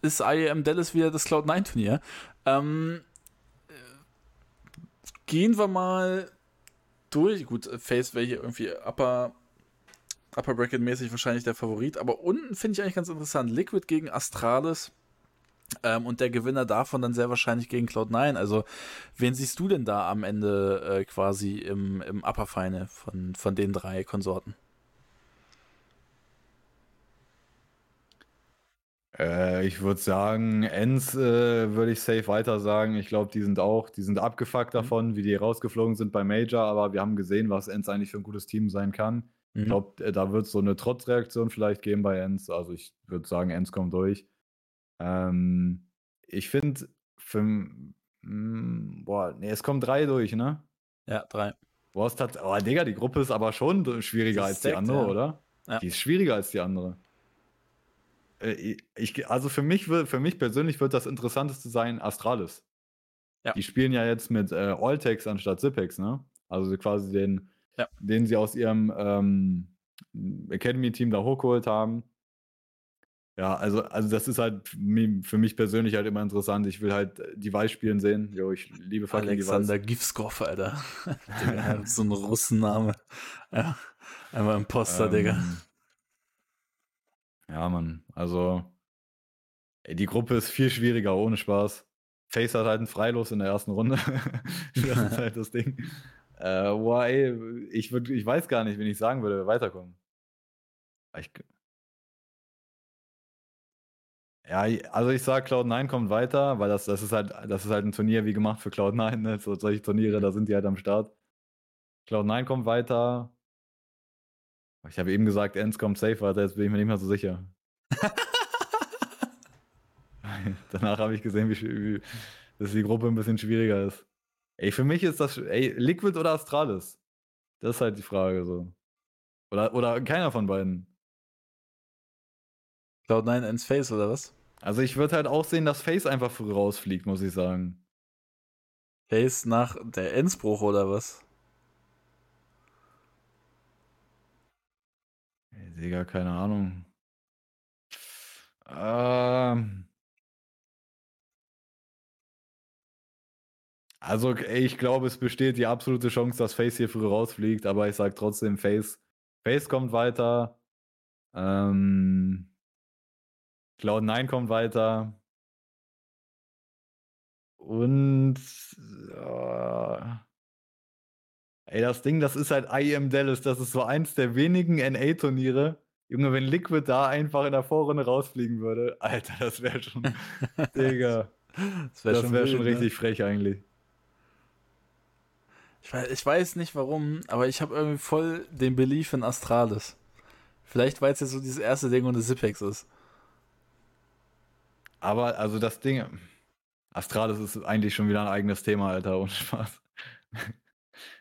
ist IAM Dallas wieder das Cloud9-Turnier. Ähm, gehen wir mal durch. Gut, Face wäre hier irgendwie Upper, Upper Bracket mäßig wahrscheinlich der Favorit, aber unten finde ich eigentlich ganz interessant. Liquid gegen Astralis. Ähm, und der Gewinner davon dann sehr wahrscheinlich gegen Cloud9. Also, wen siehst du denn da am Ende äh, quasi im, im Upper Final von, von den drei Konsorten? Äh, ich würde sagen, Ends äh, würde ich safe weiter sagen. Ich glaube, die sind auch, die sind abgefuckt mhm. davon, wie die rausgeflogen sind bei Major, aber wir haben gesehen, was Ends eigentlich für ein gutes Team sein kann. Mhm. Ich glaube, äh, da wird es so eine Trotzreaktion vielleicht geben bei Ends. Also ich würde sagen, Ends kommt durch. Ähm, ich finde, boah, nee, es kommen drei durch, ne? Ja, drei. Boah, hat, oh, Digga, die Gruppe ist aber schon schwieriger als die andere, ja. oder? Ja. Die ist schwieriger als die andere. Äh, ich, also für mich, für mich persönlich wird das Interessanteste sein Astralis. Ja. Die spielen ja jetzt mit äh, Alltex anstatt Zipex, ne? Also quasi den, ja. den sie aus ihrem ähm, Academy-Team da hochgeholt haben. Ja, also, also das ist halt für mich persönlich halt immer interessant. Ich will halt Device spielen sehen. Jo, ich liebe fucking Alexander Device. Alter. so ein Russenname. Ja, einmal Imposter, ähm, Digga. Ja, Mann. Also, ey, die Gruppe ist viel schwieriger, ohne Spaß. Face hat halt ein Freilos in der ersten Runde. das ist halt das Ding. Äh, boah, ey, ich, würd, ich weiß gar nicht, wen ich sagen würde, wer weiterkommen. Ich, ja, also ich sag Cloud9 kommt weiter, weil das, das ist halt, das ist halt ein Turnier wie gemacht für Cloud9, ne? So solche Turniere, da sind die halt am Start. Cloud9 kommt weiter. Ich habe eben gesagt, Ends kommt safe weiter, jetzt bin ich mir nicht mehr so sicher. Danach habe ich gesehen, wie, wie, dass die Gruppe ein bisschen schwieriger ist. Ey, für mich ist das, ey, Liquid oder Astralis? Das ist halt die Frage so. Oder, oder keiner von beiden. Cloud9 ins Face oder was? Also ich würde halt auch sehen, dass Face einfach früh rausfliegt, muss ich sagen. Face nach der Endsbruch oder was? Digga, keine Ahnung. Ähm. Also, ich glaube, es besteht die absolute Chance, dass Face hier früh rausfliegt, aber ich sag trotzdem, Face, Face kommt weiter. Ähm, Cloud9 kommt weiter. Und äh, Ey, das Ding, das ist halt IEM Dallas. Das ist so eins der wenigen NA-Turniere. Junge, wenn Liquid da einfach in der Vorrunde rausfliegen würde, Alter, das wäre schon. Digga. Das wäre wär schon, ne? richtig frech eigentlich. Ich weiß, ich weiß nicht warum, aber ich habe irgendwie voll den Belief in Astralis. Vielleicht, weil es jetzt so dieses erste Ding und das Zipex ist. Aber, also das Ding. Astralis ist eigentlich schon wieder ein eigenes Thema, Alter, ohne Spaß.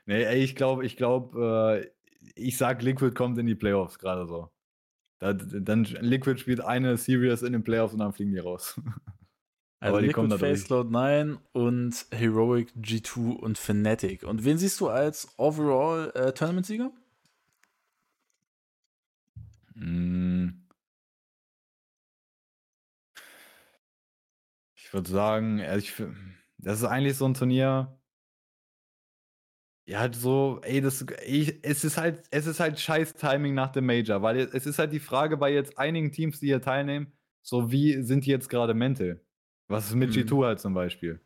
Nee, ey, ich glaube, ich glaube, äh, ich sag, Liquid kommt in die Playoffs gerade so. Da, dann Liquid spielt eine Series in den Playoffs und dann fliegen die raus. Also Aber Liquid Face Cloud 9 und Heroic G2 und Fnatic. Und wen siehst du als Overall äh, Tournament-Sieger? Mm. Ich würde sagen, ich, das ist eigentlich so ein Turnier, ja, halt so, ey, das, ey, es ist halt, es ist halt scheiß Timing nach dem Major, weil es ist halt die Frage bei jetzt einigen Teams, die hier teilnehmen, so wie sind die jetzt gerade mental? Was ist mit mhm. G2 halt zum Beispiel?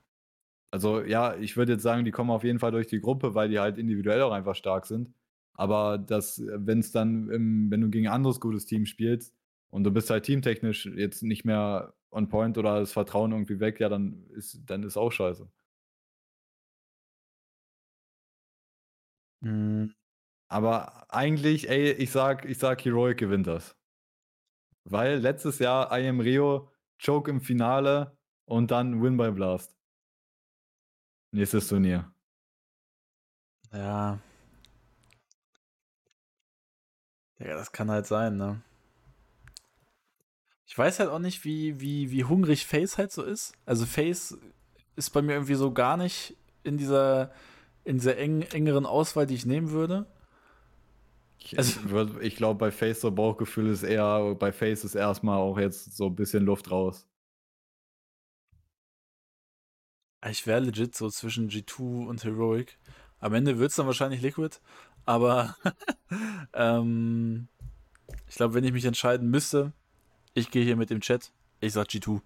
Also, ja, ich würde jetzt sagen, die kommen auf jeden Fall durch die Gruppe, weil die halt individuell auch einfach stark sind. Aber das, wenn es dann, wenn du gegen ein anderes gutes Team spielst und du bist halt teamtechnisch jetzt nicht mehr on point oder das Vertrauen irgendwie weg, ja, dann ist, dann ist auch scheiße. Mhm. Aber eigentlich, ey, ich sag, ich sag, Heroic gewinnt das. Weil letztes Jahr I am Rio, Choke im Finale, und dann Win by Blast. Nächstes Turnier. Ja. Ja, das kann halt sein, ne? Ich weiß halt auch nicht, wie, wie, wie hungrig Face halt so ist. Also Face ist bei mir irgendwie so gar nicht in dieser, in dieser eng, engeren Auswahl, die ich nehmen würde. Also, ich glaube, bei Face so Bauchgefühl ist eher, bei Face ist erstmal auch jetzt so ein bisschen Luft raus. Ich wäre legit so zwischen G2 und Heroic. Am Ende wird es dann wahrscheinlich Liquid, aber ähm, ich glaube, wenn ich mich entscheiden müsste, ich gehe hier mit dem Chat, ich sag G2.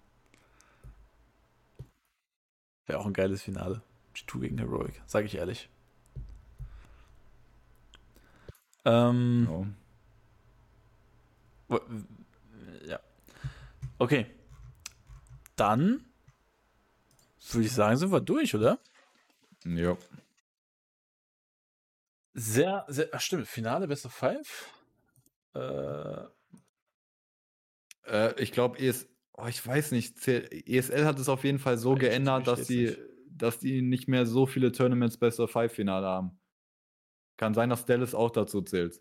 Wäre auch ein geiles Finale. G2 gegen Heroic, sage ich ehrlich. Ähm, oh. Ja. Okay. Dann würde ich sagen, sind wir durch, oder? Ja. Sehr, sehr, ach stimmt, Finale Best of Five. Äh, äh, ich glaube, ES, oh, ich weiß nicht, ESL hat es auf jeden Fall so ich geändert, dass die, dass die nicht mehr so viele Tournaments Best of Five Finale haben. Kann sein, dass Dallas auch dazu zählt.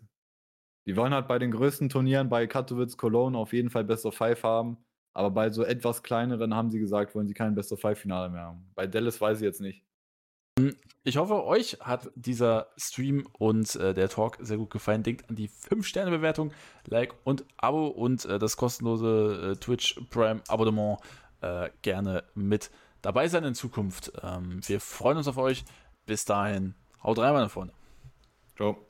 Die wollen halt bei den größten Turnieren bei Katowice, Cologne auf jeden Fall Best of Five haben. Aber bei so etwas kleineren haben sie gesagt, wollen sie kein Best of Five Finale mehr haben. Bei Dallas weiß ich jetzt nicht. Ich hoffe, euch hat dieser Stream und äh, der Talk sehr gut gefallen. Denkt an die 5-Sterne-Bewertung, Like und Abo und äh, das kostenlose äh, Twitch Prime Abonnement äh, gerne mit dabei sein in Zukunft. Ähm, wir freuen uns auf euch. Bis dahin, haut rein, meine Freunde. Ciao.